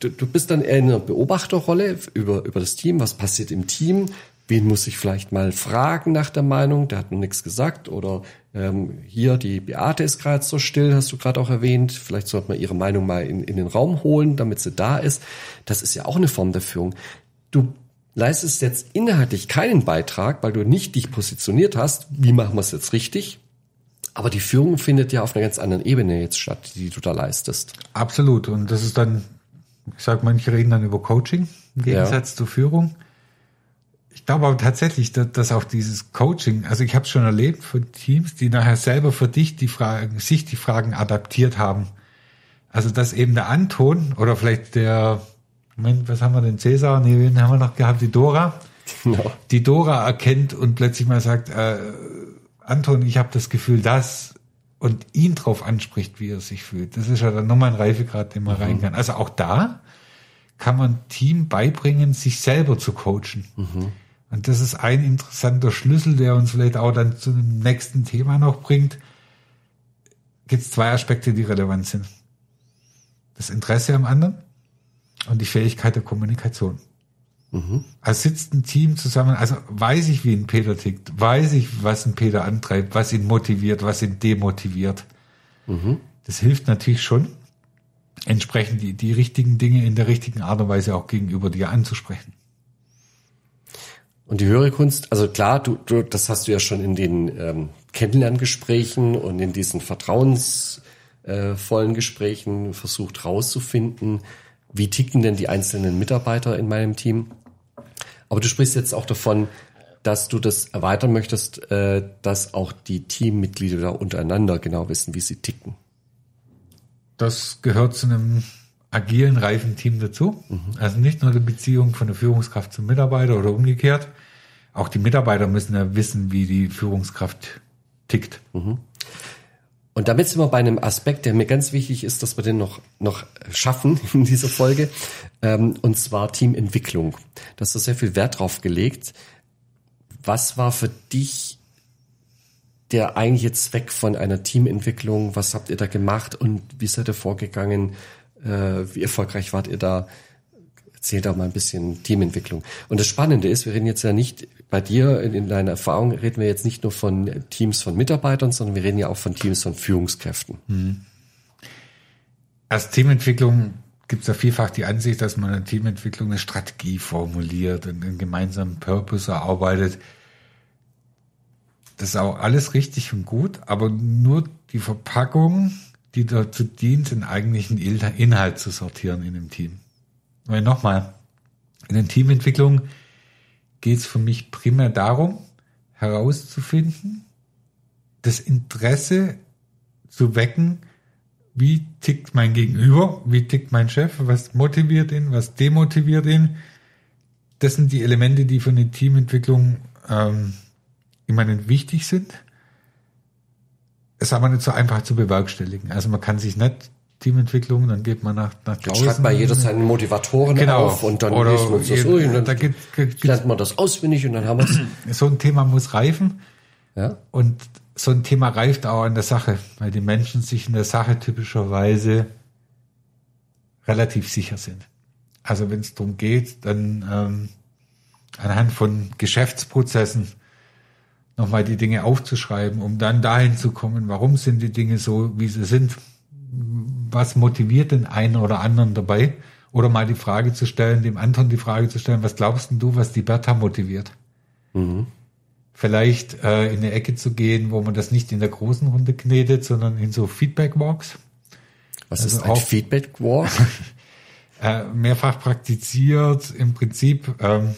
du, du bist dann eher in einer Beobachterrolle über, über das Team, was passiert im Team, wen muss ich vielleicht mal fragen nach der Meinung, der hat mir nichts gesagt oder ähm, hier die Beate ist gerade so still, hast du gerade auch erwähnt, vielleicht sollte man ihre Meinung mal in, in den Raum holen, damit sie da ist. Das ist ja auch eine Form der Führung. Du leistest jetzt inhaltlich keinen Beitrag, weil du nicht dich positioniert hast, wie machen wir es jetzt richtig, aber die Führung findet ja auf einer ganz anderen Ebene jetzt statt, die du da leistest. Absolut. Und das ist dann, ich sag, manche reden dann über Coaching im Gegensatz ja. zur Führung. Ich glaube aber tatsächlich, dass, dass auch dieses Coaching, also ich habe es schon erlebt von Teams, die nachher selber für dich die Fragen, sich die Fragen adaptiert haben. Also dass eben der Anton oder vielleicht der, Moment, was haben wir denn, Cäsar? Nee, wen haben wir noch gehabt? Die Dora. Genau. Die Dora erkennt und plötzlich mal sagt, äh, Anton, ich habe das Gefühl, dass und ihn drauf anspricht, wie er sich fühlt. Das ist ja dann nochmal ein Reifegrad, den man mhm. rein kann. Also auch da kann man Team beibringen, sich selber zu coachen. Mhm. Und das ist ein interessanter Schlüssel, der uns vielleicht auch dann zu dem nächsten Thema noch bringt. Gibt es zwei Aspekte, die relevant sind. Das Interesse am anderen und die Fähigkeit der Kommunikation. Mhm. Also sitzt ein Team zusammen, also weiß ich, wie ein Peter tickt, weiß ich, was ein Peter antreibt, was ihn motiviert, was ihn demotiviert. Mhm. Das hilft natürlich schon, entsprechend die, die richtigen Dinge in der richtigen Art und Weise auch gegenüber dir anzusprechen. Und die höhere Kunst, also klar, du, du das hast du ja schon in den ähm, Kennenlerngesprächen und in diesen vertrauensvollen Gesprächen versucht rauszufinden, wie ticken denn die einzelnen Mitarbeiter in meinem Team. Aber du sprichst jetzt auch davon, dass du das erweitern möchtest, äh, dass auch die Teammitglieder untereinander genau wissen, wie sie ticken. Das gehört zu einem agilen, reifen Team dazu. Mhm. Also nicht nur die Beziehung von der Führungskraft zum Mitarbeiter oder umgekehrt. Auch die Mitarbeiter müssen ja wissen, wie die Führungskraft tickt. Mhm. Und damit sind wir bei einem Aspekt, der mir ganz wichtig ist, dass wir den noch, noch schaffen in dieser Folge, ähm, und zwar Teamentwicklung. Da hast du sehr viel Wert drauf gelegt. Was war für dich der eigentliche Zweck von einer Teamentwicklung? Was habt ihr da gemacht und wie seid ihr vorgegangen? Äh, wie erfolgreich wart ihr da? Erzähl da mal ein bisschen Teamentwicklung. Und das Spannende ist, wir reden jetzt ja nicht bei dir in deiner Erfahrung reden wir jetzt nicht nur von Teams von Mitarbeitern, sondern wir reden ja auch von Teams von Führungskräften. Mhm. Als Teamentwicklung gibt es ja vielfach die Ansicht, dass man in Teamentwicklung eine Strategie formuliert und einen gemeinsamen Purpose erarbeitet. Das ist auch alles richtig und gut, aber nur die Verpackung, die dazu dient, den eigentlichen Inhalt zu sortieren in dem Team. Weil nochmal, in der Teamentwicklung geht es für mich primär darum, herauszufinden, das Interesse zu wecken, wie tickt mein Gegenüber, wie tickt mein Chef, was motiviert ihn, was demotiviert ihn. Das sind die Elemente, die für eine Teamentwicklung ähm, immanent wichtig sind. Es ist aber nicht so einfach zu bewerkstelligen. Also man kann sich nicht Teamentwicklung, dann geht man nach, nach draußen. Dann schreibt mal jeder seine Motivatoren genau. auf und dann Oder liest man das durch und dann da gibt, gibt, lernt man das auswendig und dann haben wir es. So ein Thema muss reifen. Ja. Und so ein Thema reift auch an der Sache, weil die Menschen sich in der Sache typischerweise relativ sicher sind. Also wenn es darum geht, dann ähm, anhand von Geschäftsprozessen nochmal die Dinge aufzuschreiben, um dann dahin zu kommen, warum sind die Dinge so, wie sie sind was motiviert den einen oder anderen dabei? Oder mal die Frage zu stellen, dem Anton die Frage zu stellen, was glaubst denn du, was die Bertha motiviert? Mhm. Vielleicht äh, in eine Ecke zu gehen, wo man das nicht in der großen Runde knetet, sondern in so Feedback-Walks. Was also ist ein Feedback-Walk? äh, mehrfach praktiziert. Im Prinzip, ähm,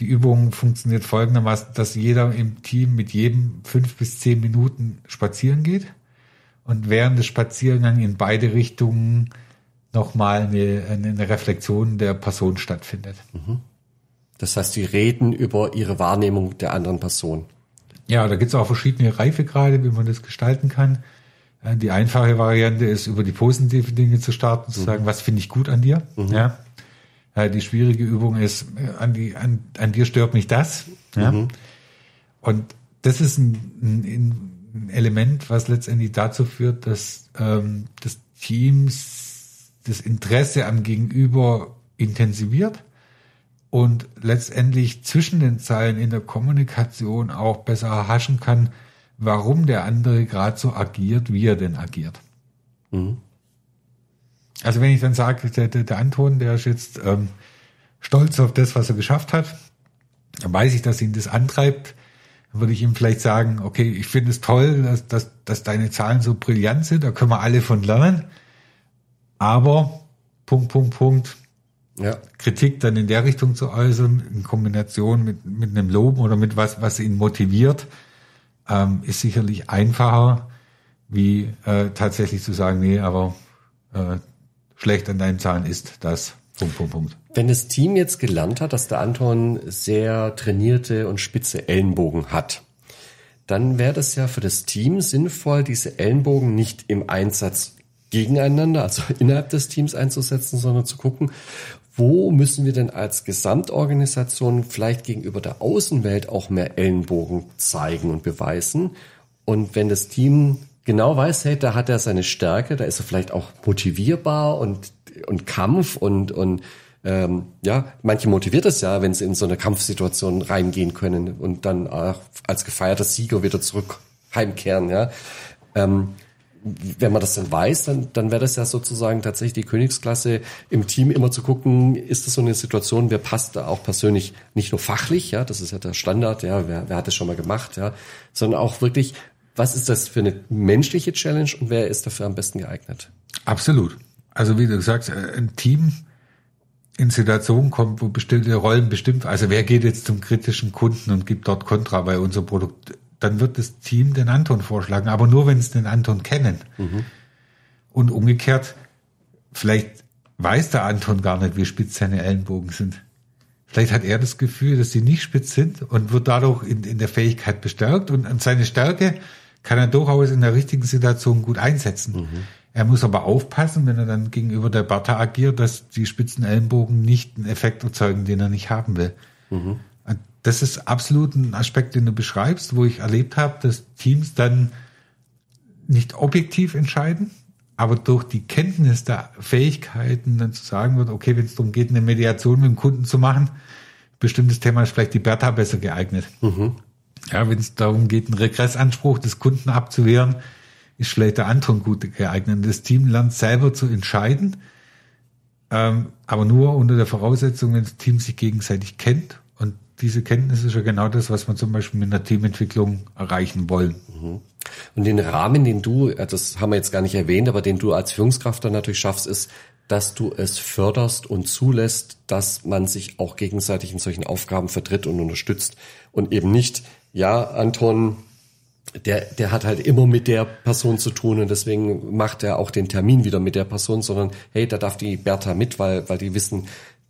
die Übung funktioniert folgendermaßen, dass jeder im Team mit jedem fünf bis zehn Minuten spazieren geht und während des Spaziergangs in beide Richtungen nochmal eine, eine Reflexion der Person stattfindet. Das heißt, die reden über ihre Wahrnehmung der anderen Person. Ja, da gibt es auch verschiedene Reifegrade, wie man das gestalten kann. Äh, Die einfache Variante ist, über die positiven Dinge zu starten, zu sagen, was finde ich gut an dir. Ja. Die schwierige Übung ist, äh, an, die, an, an dir stört mich das. Ja. Und das ist ein, ein, Element, was letztendlich dazu führt, dass ähm, das Teams das Interesse am Gegenüber intensiviert und letztendlich zwischen den Zeilen in der Kommunikation auch besser erhaschen kann, warum der andere gerade so agiert, wie er denn agiert. Also wenn ich dann sage, der, der, der Anton, der ist jetzt ähm, stolz auf das, was er geschafft hat, dann weiß ich, dass ihn das antreibt, dann würde ich ihm vielleicht sagen, okay, ich finde es toll, dass, dass, dass deine Zahlen so brillant sind, da können wir alle von lernen, aber Punkt, Punkt, Punkt, Ja. Kritik dann in der Richtung zu äußern, in Kombination mit, mit einem Loben oder mit was, was ihn motiviert, ähm, ist sicherlich einfacher, wie äh, tatsächlich zu sagen, nee, aber äh, schlecht an deinen Zahlen ist das. Punkt, Punkt, Punkt. Wenn das Team jetzt gelernt hat, dass der Anton sehr trainierte und spitze Ellenbogen hat, dann wäre das ja für das Team sinnvoll, diese Ellenbogen nicht im Einsatz gegeneinander, also innerhalb des Teams einzusetzen, sondern zu gucken, wo müssen wir denn als Gesamtorganisation vielleicht gegenüber der Außenwelt auch mehr Ellenbogen zeigen und beweisen. Und wenn das Team genau weiß, hey, da hat er seine Stärke, da ist er vielleicht auch motivierbar und, und Kampf und, und ähm, ja, manche motiviert es ja, wenn sie in so eine Kampfsituation reingehen können und dann auch als gefeierter Sieger wieder zurück heimkehren, ja. Ähm, wenn man das dann weiß, dann, dann wäre das ja sozusagen tatsächlich die Königsklasse im Team immer zu gucken, ist das so eine Situation, wer passt da auch persönlich nicht nur fachlich, ja, das ist ja der Standard, ja, wer, wer hat das schon mal gemacht, ja, sondern auch wirklich, was ist das für eine menschliche Challenge und wer ist dafür am besten geeignet? Absolut. Also wie du sagst, äh, ein Team in Situationen kommt, wo bestimmte Rollen bestimmt, also wer geht jetzt zum kritischen Kunden und gibt dort Kontra bei unserem Produkt, dann wird das Team den Anton vorschlagen, aber nur wenn sie den Anton kennen. Und umgekehrt, vielleicht weiß der Anton gar nicht, wie spitz seine Ellenbogen sind. Vielleicht hat er das Gefühl, dass sie nicht spitz sind und wird dadurch in, in der Fähigkeit bestärkt und, und seine Stärke kann er durchaus in der richtigen Situation gut einsetzen. Er muss aber aufpassen, wenn er dann gegenüber der Bertha agiert, dass die spitzen Ellenbogen nicht einen Effekt erzeugen, den er nicht haben will. Und Das ist absolut ein Aspekt, den du beschreibst, wo ich erlebt habe, dass Teams dann nicht objektiv entscheiden, aber durch die Kenntnis der Fähigkeiten dann zu sagen wird, okay, wenn es darum geht, eine Mediation mit dem Kunden zu machen, bestimmtes Thema ist vielleicht die Bertha besser geeignet. Ja, wenn es darum geht, einen Regressanspruch des Kunden abzuwehren, ist vielleicht der Anton gut geeignet. Das Team lernt selber zu entscheiden, ähm, aber nur unter der Voraussetzung, wenn das Team sich gegenseitig kennt. Und diese Kenntnis ist ja genau das, was wir zum Beispiel mit einer Teamentwicklung erreichen wollen. Und den Rahmen, den du, das haben wir jetzt gar nicht erwähnt, aber den du als Führungskraft dann natürlich schaffst, ist, dass du es förderst und zulässt, dass man sich auch gegenseitig in solchen Aufgaben vertritt und unterstützt und eben nicht, ja, Anton, der, der hat halt immer mit der Person zu tun und deswegen macht er auch den Termin wieder mit der Person, sondern hey, da darf die Bertha mit, weil, weil die wissen,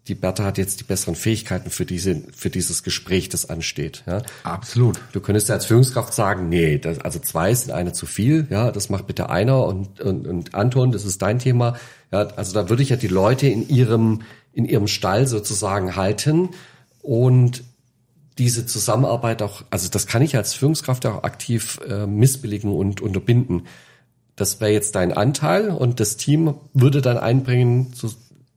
die Bertha hat jetzt die besseren Fähigkeiten für diese, für dieses Gespräch, das ansteht. Ja. Absolut. Du könntest ja als Führungskraft sagen, nee, das, also zwei sind eine zu viel, ja, das macht bitte einer und, und, und Anton, das ist dein Thema. Ja, also da würde ich ja die Leute in ihrem, in ihrem Stall sozusagen halten und diese Zusammenarbeit auch, also das kann ich als Führungskraft auch aktiv äh, missbilligen und unterbinden. Das wäre jetzt dein Anteil und das Team würde dann einbringen, zu,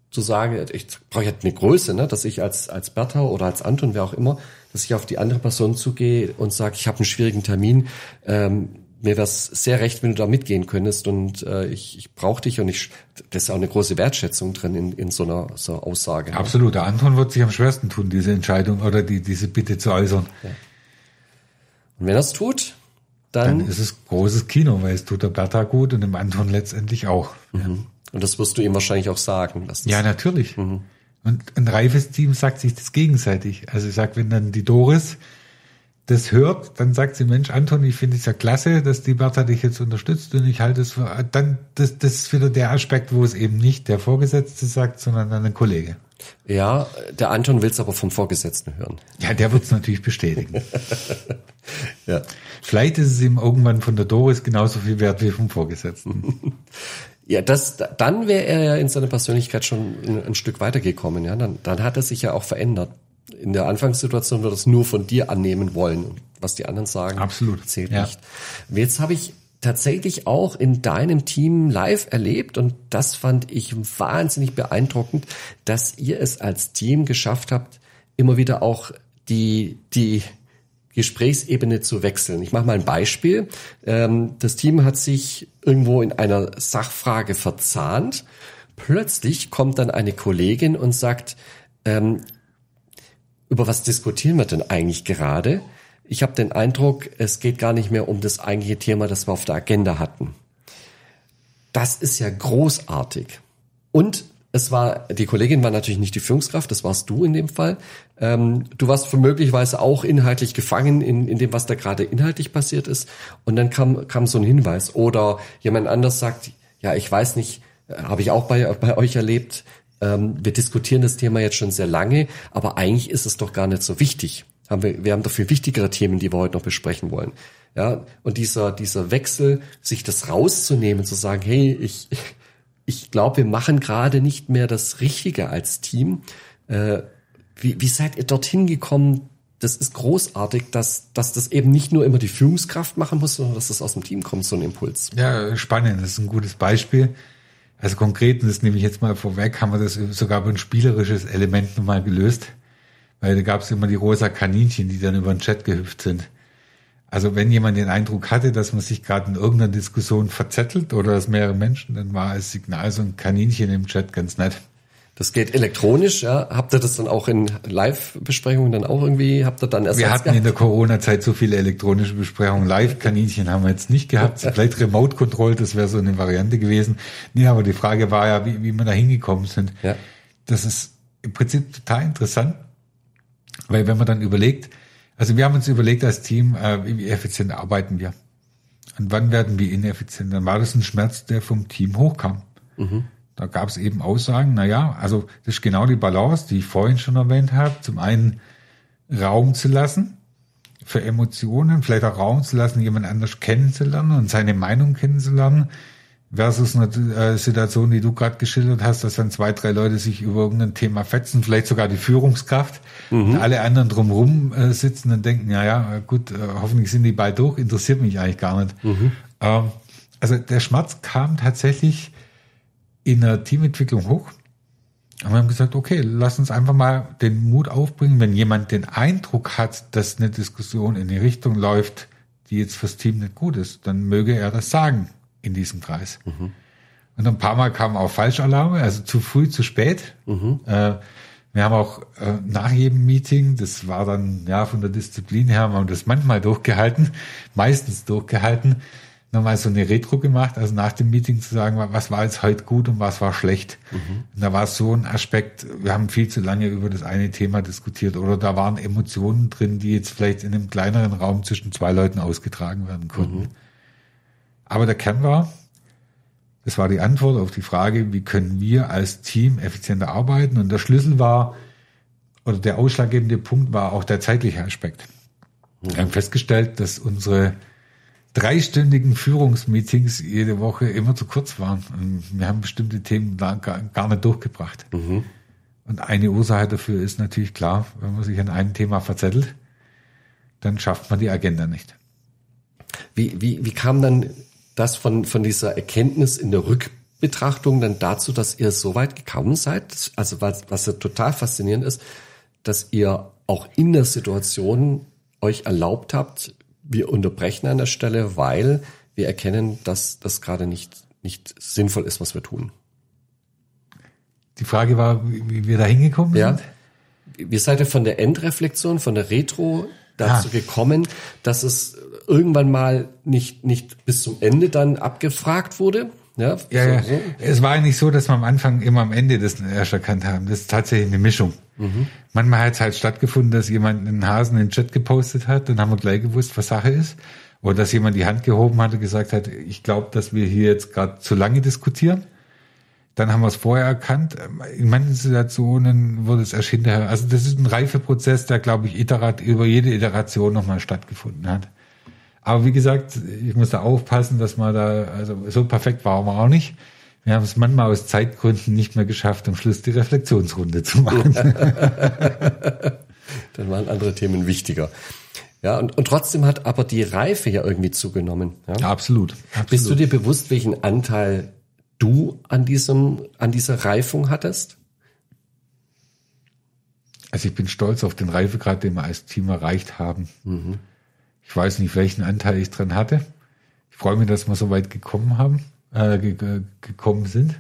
zu sagen, ich brauche jetzt eine Größe, ne, dass ich als, als Bertha oder als Anton, wer auch immer, dass ich auf die andere Person zugehe und sage, ich habe einen schwierigen Termin, ähm, mir wäre es sehr recht, wenn du da mitgehen könntest und äh, ich, ich brauche dich und ich, das ist auch eine große Wertschätzung drin in, in so einer so einer Aussage. ne? Absolut. Der Anton wird sich am schwersten tun, diese Entscheidung oder die, diese Bitte zu äußern. Und wenn er es tut, dann, Dann ist es großes Kino, weil es tut der Bertha gut und dem Anton letztendlich auch. und Und das wirst du ihm wahrscheinlich auch sagen. Ja, natürlich. Und ein reifes Team sagt sich das gegenseitig. Also ich sag, wenn dann die Doris das hört, dann sagt sie, Mensch, Anton, ich finde es ja klasse, dass die Bertha dich jetzt unterstützt und ich halte es für, dann, das, das ist wieder der Aspekt, wo es eben nicht der Vorgesetzte sagt, sondern ein Kollege. ja, der Anton will es aber vom Vorgesetzten hören. Ja, der wird es natürlich bestätigen. Ja. Vielleicht ist es ihm irgendwann von der Doris genauso viel wert wie vom Vorgesetzten. Ja, das, dann wäre er ja in seiner Persönlichkeit schon ein, ein Stück weitergekommen. Ja, dann, dann hat er sich ja auch verändert. In der Anfangssituation wird es nur von dir annehmen wollen. Und Was die anderen sagen, Absolut, zählt ja. nicht. Jetzt habe ich tatsächlich auch in deinem Team live erlebt und das fand ich wahnsinnig beeindruckend, dass ihr es als Team geschafft habt, immer wieder auch die, die Gesprächsebene zu wechseln. Ich mache mal ein Beispiel. Ähm, das Team hat sich irgendwo in einer Sachfrage verzahnt. Plötzlich kommt dann eine Kollegin und sagt, ähm, über was diskutieren wir denn eigentlich gerade? Ich habe den Eindruck, es geht gar nicht mehr um das eigentliche Thema, das wir auf der Agenda hatten. Das ist ja großartig. Und es war, die Kollegin war natürlich nicht die Führungskraft, das warst du in dem Fall. Ähm, du warst möglicherweise auch inhaltlich gefangen in, in dem, was da gerade inhaltlich passiert ist. Und dann kam, kam so ein Hinweis. Oder jemand anders sagt, ja, ich weiß nicht, äh, habe ich auch bei, bei euch erlebt, ähm, wir diskutieren das Thema jetzt schon sehr lange, aber eigentlich ist es doch gar nicht so wichtig. Haben wir, wir haben viel wichtigere Themen, die wir heute noch besprechen wollen. Ja, und dieser, dieser Wechsel, sich das rauszunehmen, zu sagen, hey, ich, ich glaube, wir machen gerade nicht mehr das Richtige als Team. Äh, wie, wie seid ihr dorthin gekommen? Das ist großartig, dass, dass das eben nicht nur immer die Führungskraft machen muss, sondern dass das aus dem Team kommt, so ein Impuls. Ja, spannend, das ist ein gutes Beispiel. Also konkret, und das nehme ich jetzt mal vorweg, haben wir das sogar über ein spielerisches Element nochmal gelöst. Weil da gab es immer die rosa Kaninchen, die dann über den Chat gehüpft sind. Also wenn jemand den Eindruck hatte, dass man sich gerade in irgendeiner Diskussion verzettelt oder dass mehrere Menschen, dann war als Signal so ein Kaninchen im Chat ganz nett. Das geht elektronisch, ja. Habt ihr das dann auch in Live-Besprechungen dann auch irgendwie, habt ihr dann erst Wir hatten in der Corona-Zeit so viele elektronische Besprechungen. Live-Kaninchen haben wir jetzt nicht gehabt. Vielleicht Remote-Control, das wäre so eine Variante gewesen. Nee, aber die Frage war ja, wie, wie wir da hingekommen sind. Ja. Das ist im Prinzip total interessant, weil wenn man dann überlegt, also wir haben uns überlegt als Team, äh, wie wie effizient arbeiten wir. Und wann werden wir ineffizient? Dann war das ein Schmerz, der vom Team hochkam. Da gab es eben Aussagen, na ja, also das ist genau die Balance, die ich vorhin schon erwähnt habe. Zum einen Raum zu lassen für Emotionen, vielleicht auch Raum zu lassen, jemand anders kennenzulernen und seine Meinung kennenzulernen, versus eine äh, Situation, die du gerade geschildert hast, dass dann zwei, drei Leute sich über irgendein Thema fetzen, vielleicht sogar die Führungskraft, und alle anderen drumherum äh, sitzen und denken, ja, ja, gut, äh, hoffentlich sind die bald durch, interessiert mich eigentlich gar nicht. Ähm, also der Schmerz kam tatsächlich in der Teamentwicklung hoch. Und wir haben gesagt, okay, lass uns einfach mal den Mut aufbringen, wenn jemand den Eindruck hat, dass eine Diskussion in die Richtung läuft, die jetzt fürs Team nicht gut ist, dann möge er das sagen in diesem Kreis. Und ein paar Mal kamen auch Falschalarme, also zu früh, zu spät. Äh, wir haben auch äh, nach jedem Meeting, das war dann ja von der Disziplin her, haben wir das manchmal durchgehalten, meistens durchgehalten, nochmal so eine Retro gemacht, also nach dem Meeting zu sagen, was war jetzt heute gut und was war schlecht. Und da war es so ein Aspekt, wir haben viel zu lange über das eine Thema diskutiert oder da waren Emotionen drin, die jetzt vielleicht in einem kleineren Raum zwischen zwei Leuten ausgetragen werden konnten. Aber der Kern war, das war die Antwort auf die Frage, wie können wir als Team effizienter arbeiten? Und der Schlüssel war, oder der ausschlaggebende Punkt war auch der zeitliche Aspekt. Wir haben festgestellt, dass unsere dreistündigen Führungsmeetings jede Woche immer zu kurz waren. Und wir haben bestimmte Themen da gar, gar nicht durchgebracht. Und eine Ursache dafür ist natürlich klar, wenn man sich an einem Thema verzettelt, dann schafft man die Agenda nicht. Wie, wie, wie kam dann das von, von dieser Erkenntnis in der Rückbetrachtung dann dazu, dass ihr so weit gekommen seid? Also was, was ja total faszinierend ist, dass ihr auch in der Situation euch erlaubt habt, wir unterbrechen an der Stelle, weil wir erkennen, dass das gerade nicht, nicht sinnvoll ist, was wir tun. Die Frage war, wie wir da hingekommen Ja. sind. Wie seid ihr von der Endreflexion, von der Retro dazu Ah. gekommen, dass es irgendwann mal nicht, nicht bis zum Ende dann abgefragt wurde? Ja, Ja, so, ja. so. Es war eigentlich so, dass wir am Anfang immer am Ende das erst erkannt haben. Das ist tatsächlich eine Mischung. Manchmal hat es halt stattgefunden, dass jemand einen Hasen in den Chat gepostet hat, dann haben wir gleich gewusst, was Sache ist. Oder dass jemand die Hand gehoben hat und gesagt hat, ich glaube, dass wir hier jetzt gerade zu lange diskutieren. Dann haben wir es vorher erkannt. In manchen Situationen wurde es erst hinterher. Also das ist ein Reifeprozess, der, glaube ich, iterat, über jede Iteration nochmal stattgefunden hat. Aber wie gesagt, ich muss da aufpassen, dass man da, also so perfekt waren wir auch nicht. Wir haben es manchmal aus Zeitgründen nicht mehr geschafft, am Schluss die Reflexionsrunde zu machen. Dann waren andere Themen wichtiger. Ja, und, und trotzdem hat aber die Reife ja irgendwie zugenommen. Ja? absolut, absolut. Bist du dir bewusst, welchen Anteil du an diesem, an dieser Reifung hattest? Also ich bin stolz auf den Reifegrad, den wir als Team erreicht haben. Ich weiß nicht, welchen Anteil ich dran hatte. Ich freue mich, dass wir so weit gekommen haben, äh, ge ge gekommen sind.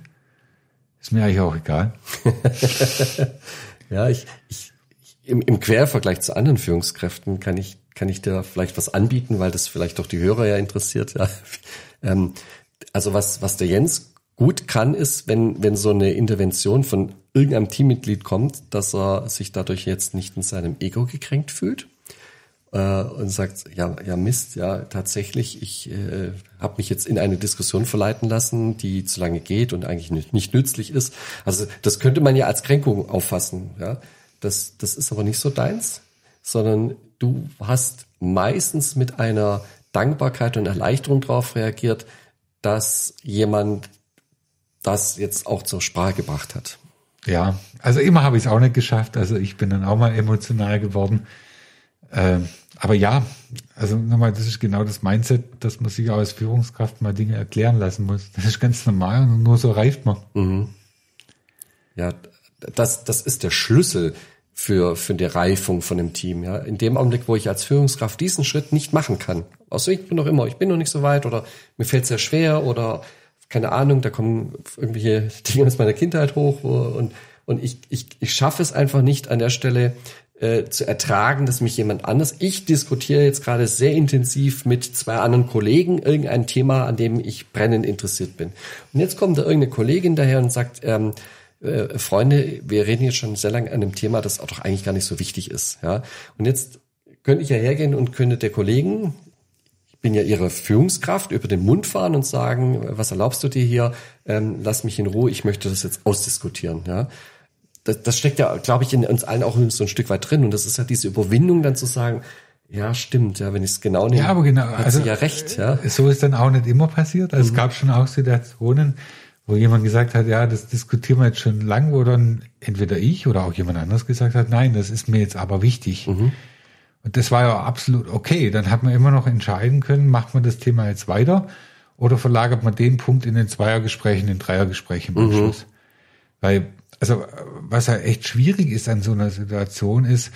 Ist mir eigentlich auch egal. Ja, ich, ich, im, im Quervergleich zu anderen Führungskräften kann ich, kann ich dir vielleicht was anbieten, weil das vielleicht auch die Hörer ja interessiert. Ja. Ähm, also was, was der Jens gut kann, ist, wenn, wenn so eine Intervention von irgendeinem Teammitglied kommt, dass er sich dadurch jetzt nicht in seinem Ego gekränkt fühlt äh, und sagt, ja, ja Mist, ja tatsächlich, ich äh, habe mich jetzt in eine Diskussion verleiten lassen, die zu lange geht und eigentlich nicht, nützlich ist. Also das könnte man ja als Kränkung auffassen. Ja, das, das ist aber nicht so deins, sondern du hast meistens mit einer Dankbarkeit und Erleichterung darauf reagiert, dass jemand das jetzt auch zur Sprache gebracht hat. Ja, also immer habe ich es auch nicht geschafft. Also ich bin dann auch mal emotional geworden. Ähm, aber ja, also nochmal, das ist genau das Mindset, dass man sich als Führungskraft mal Dinge erklären lassen muss. Das ist ganz normal und nur so reift man. Ja, das, das ist der Schlüssel für, für die Reifung von einem Team. Ja, in dem Augenblick, wo ich als Führungskraft diesen Schritt nicht machen kann, aus ich bin noch immer, ich bin noch nicht so weit oder mir fällt es sehr schwer oder keine Ahnung, da kommen irgendwelche Dinge aus meiner Kindheit hoch und und ich, ich, ich schaffe es einfach nicht an der Stelle äh, zu ertragen, dass mich jemand anders. Ich diskutiere jetzt gerade sehr intensiv mit zwei anderen Kollegen irgendein Thema, an dem ich brennend interessiert bin. Und jetzt kommt da irgendeine Kollegin daher und sagt, ähm, äh, Freunde, wir reden jetzt schon sehr lange an einem Thema, das auch doch eigentlich gar nicht so wichtig ist. Ja? Und jetzt könnte ich ja hergehen und könnte der Kollegen, ich bin ja ihre Führungskraft, über den Mund fahren und sagen, was erlaubst du dir hier? Ähm, lass mich in Ruhe, ich möchte das jetzt ausdiskutieren. Ja? Das, das steckt ja, glaube ich, in uns allen auch so ein Stück weit drin. Und das ist ja diese Überwindung, dann zu sagen, ja, stimmt, ja, wenn ich es genau nehme, Ja, aber genau. hat Also, sie ja recht. Ja? So ist dann auch nicht immer passiert. Also es gab schon auch Situationen, wo jemand gesagt hat, ja, das diskutieren wir jetzt schon lang, wo dann entweder ich oder auch jemand anderes gesagt hat, nein, das ist mir jetzt aber wichtig. Und das war ja absolut okay. Dann hat man immer noch entscheiden können, macht man das Thema jetzt weiter oder verlagert man den Punkt in den Zweiergesprächen, in den Dreiergesprächen im Anschluss. Weil, also, was ja echt schwierig ist an so einer Situation ist,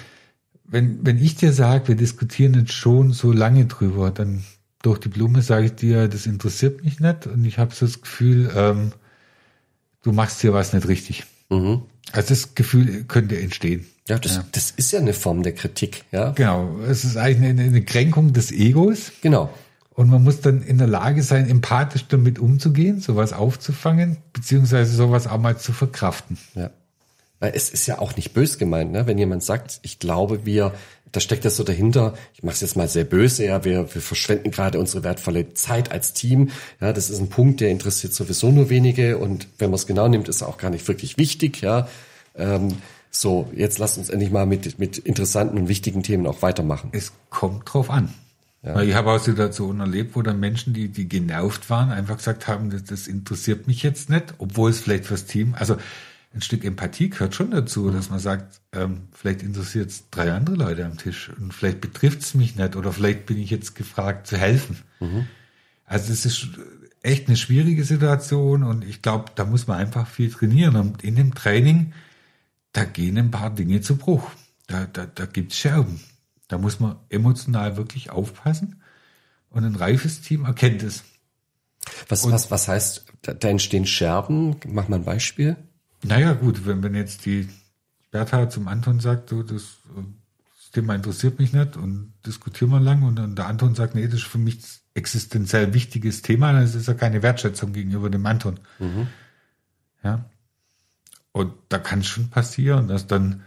wenn, wenn ich dir sage, wir diskutieren jetzt schon so lange drüber, dann durch die Blume sage ich dir, das interessiert mich nicht und ich habe so das Gefühl, ähm, du machst hier was nicht richtig. Also das Gefühl könnte entstehen. Ja, das, das ist ja eine Form der Kritik. Ja, Genau, es ist eigentlich eine, eine Kränkung des Egos genau. Und man muss dann in der Lage sein, empathisch damit umzugehen, sowas aufzufangen, beziehungsweise sowas auch mal zu verkraften. Ja. Weil es ist ja auch nicht bös gemeint, ne? wenn jemand sagt, ich glaube, wir, da steckt das so dahinter, ich mache es jetzt mal sehr böse, ja, wir, wir verschwenden gerade unsere wertvolle Zeit als Team. Ja, das ist ein Punkt, der interessiert sowieso nur wenige und wenn man es genau nimmt, ist er auch gar nicht wirklich wichtig, ja. Ähm, so, jetzt lasst uns endlich mal mit, mit interessanten und wichtigen Themen auch weitermachen. Es kommt drauf an. Weil ich habe auch Situationen erlebt, wo dann Menschen, die, die genervt waren, einfach gesagt haben, das, das interessiert mich jetzt nicht, obwohl es vielleicht fürs Team, also ein Stück Empathie gehört schon dazu, dass man sagt, ähm, vielleicht interessiert es drei andere Leute am Tisch und vielleicht betrifft es mich nicht oder vielleicht bin ich jetzt gefragt zu helfen. Also das ist echt eine schwierige Situation und ich glaube, da muss man einfach viel trainieren und in dem Training, da gehen ein paar Dinge zu Bruch. Da, da, da gibt's Scherben. Da muss man emotional wirklich aufpassen und ein reifes Team erkennt es. Was, was, was heißt, da, entstehen Scherben? Mach mal ein Beispiel. Naja, gut, wenn, wenn jetzt die Bertha zum Anton sagt, du, das, das Thema interessiert mich nicht und diskutieren wir lang und dann der Anton sagt, nee, das ist für mich existenziell wichtiges Thema, dann ist es ja keine Wertschätzung gegenüber dem Anton. Mhm. Ja. Und da kann es schon passieren, dass dann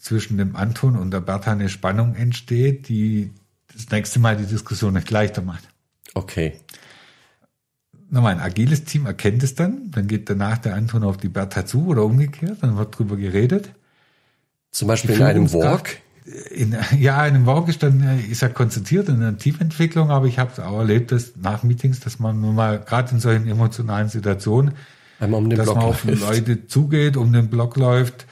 zwischen dem Anton und der Bertha eine Spannung entsteht, die das nächste Mal die Diskussion nicht leichter macht. Okay. Nochmal, ein agiles Team erkennt es dann, dann geht danach der Anton auf die Bertha zu oder umgekehrt, dann wird drüber geredet. Zum Beispiel in einem Walk? In, ja, in einem Walk ist dann, ist er konzentriert in der Teamentwicklung, aber ich habe auch erlebt, dass nach Meetings, dass man nun mal gerade in solchen emotionalen Situationen, um dass man auf läuft. Leute zugeht, um den Block läuft,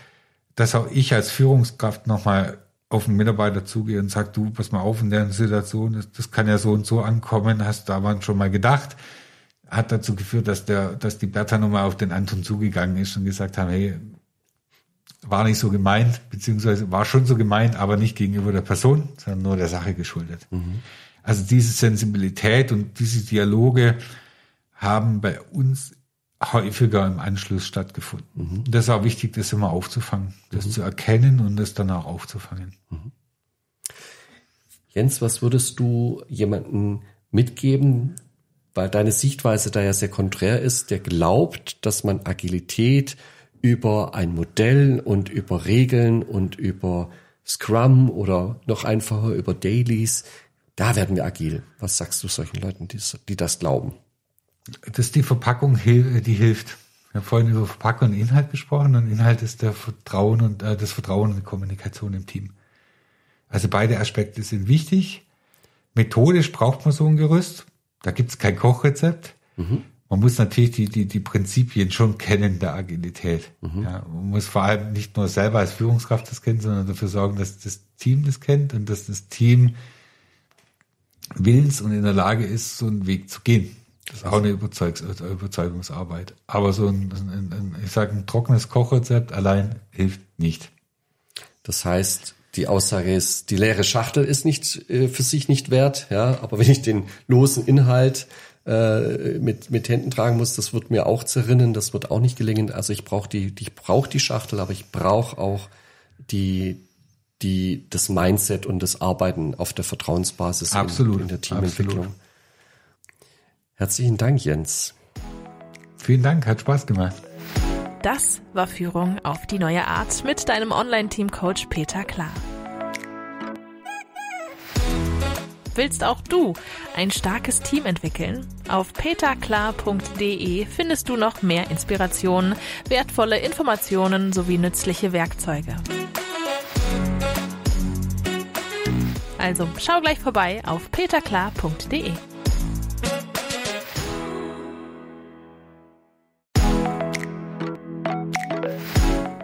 dass auch ich als Führungskraft nochmal auf einen Mitarbeiter zugehe und sage, du, pass mal auf, in der Situation, das, das kann ja so und so ankommen, hast du aber schon mal gedacht. Hat dazu geführt, dass der, dass die Bertha nochmal auf den Anton zugegangen ist und gesagt haben, hey, war nicht so gemeint, beziehungsweise war schon so gemeint, aber nicht gegenüber der Person, sondern nur der Sache geschuldet. Mhm. Also diese Sensibilität und diese Dialoge haben bei uns häufiger im Anschluss stattgefunden. Mhm. Das ist auch wichtig, das immer aufzufangen, das mhm. zu erkennen und das dann auch aufzufangen. Mhm. Jens, was würdest du jemanden mitgeben, weil deine Sichtweise da ja sehr konträr ist, der glaubt, dass man Agilität über ein Modell und über Regeln und über Scrum oder noch einfacher über Dailies, da werden wir agil. Was sagst du solchen Leuten, die das glauben? Dass die Verpackung, die hilft. Wir haben vorhin über Verpackung und Inhalt gesprochen und Inhalt ist der Vertrauen und äh, das Vertrauen und die Kommunikation im Team. Also beide Aspekte sind wichtig. Methodisch braucht man so ein Gerüst. Da gibt es kein Kochrezept. Mhm man muss natürlich die, die, die Prinzipien schon kennen der Agilität. Mhm. Ja, man muss vor allem nicht nur selber als Führungskraft das kennen, sondern dafür sorgen, dass das Team das kennt und dass das Team willens und in der Lage ist, so einen Weg zu gehen. Das ist auch eine Überzeug Überzeugungsarbeit. Aber so ein, ein, ein ich sage, ein trockenes Kochrezept allein hilft nicht. Das heißt, die Aussage ist, die leere Schachtel ist nicht äh, für sich nicht wert, ja, aber wenn ich den losen Inhalt äh, mit, mit Händen tragen muss, das wird mir auch zerrinnen, das wird auch nicht gelingen. Also ich brauche die, ich brauche die Schachtel, aber ich brauche auch die, die, das Mindset und das Arbeiten auf der Vertrauensbasis absolut, in, in der Teamentwicklung. Absolut. Herzlichen Dank, Jens. Vielen Dank, hat Spaß gemacht. Das war Führung auf die neue Art mit deinem Online-Team-Coach Peter Klar. Willst auch du ein starkes Team entwickeln? Auf peterklar.de findest du noch mehr Inspirationen, wertvolle Informationen sowie nützliche Werkzeuge. Also schau gleich vorbei auf peterklar.de.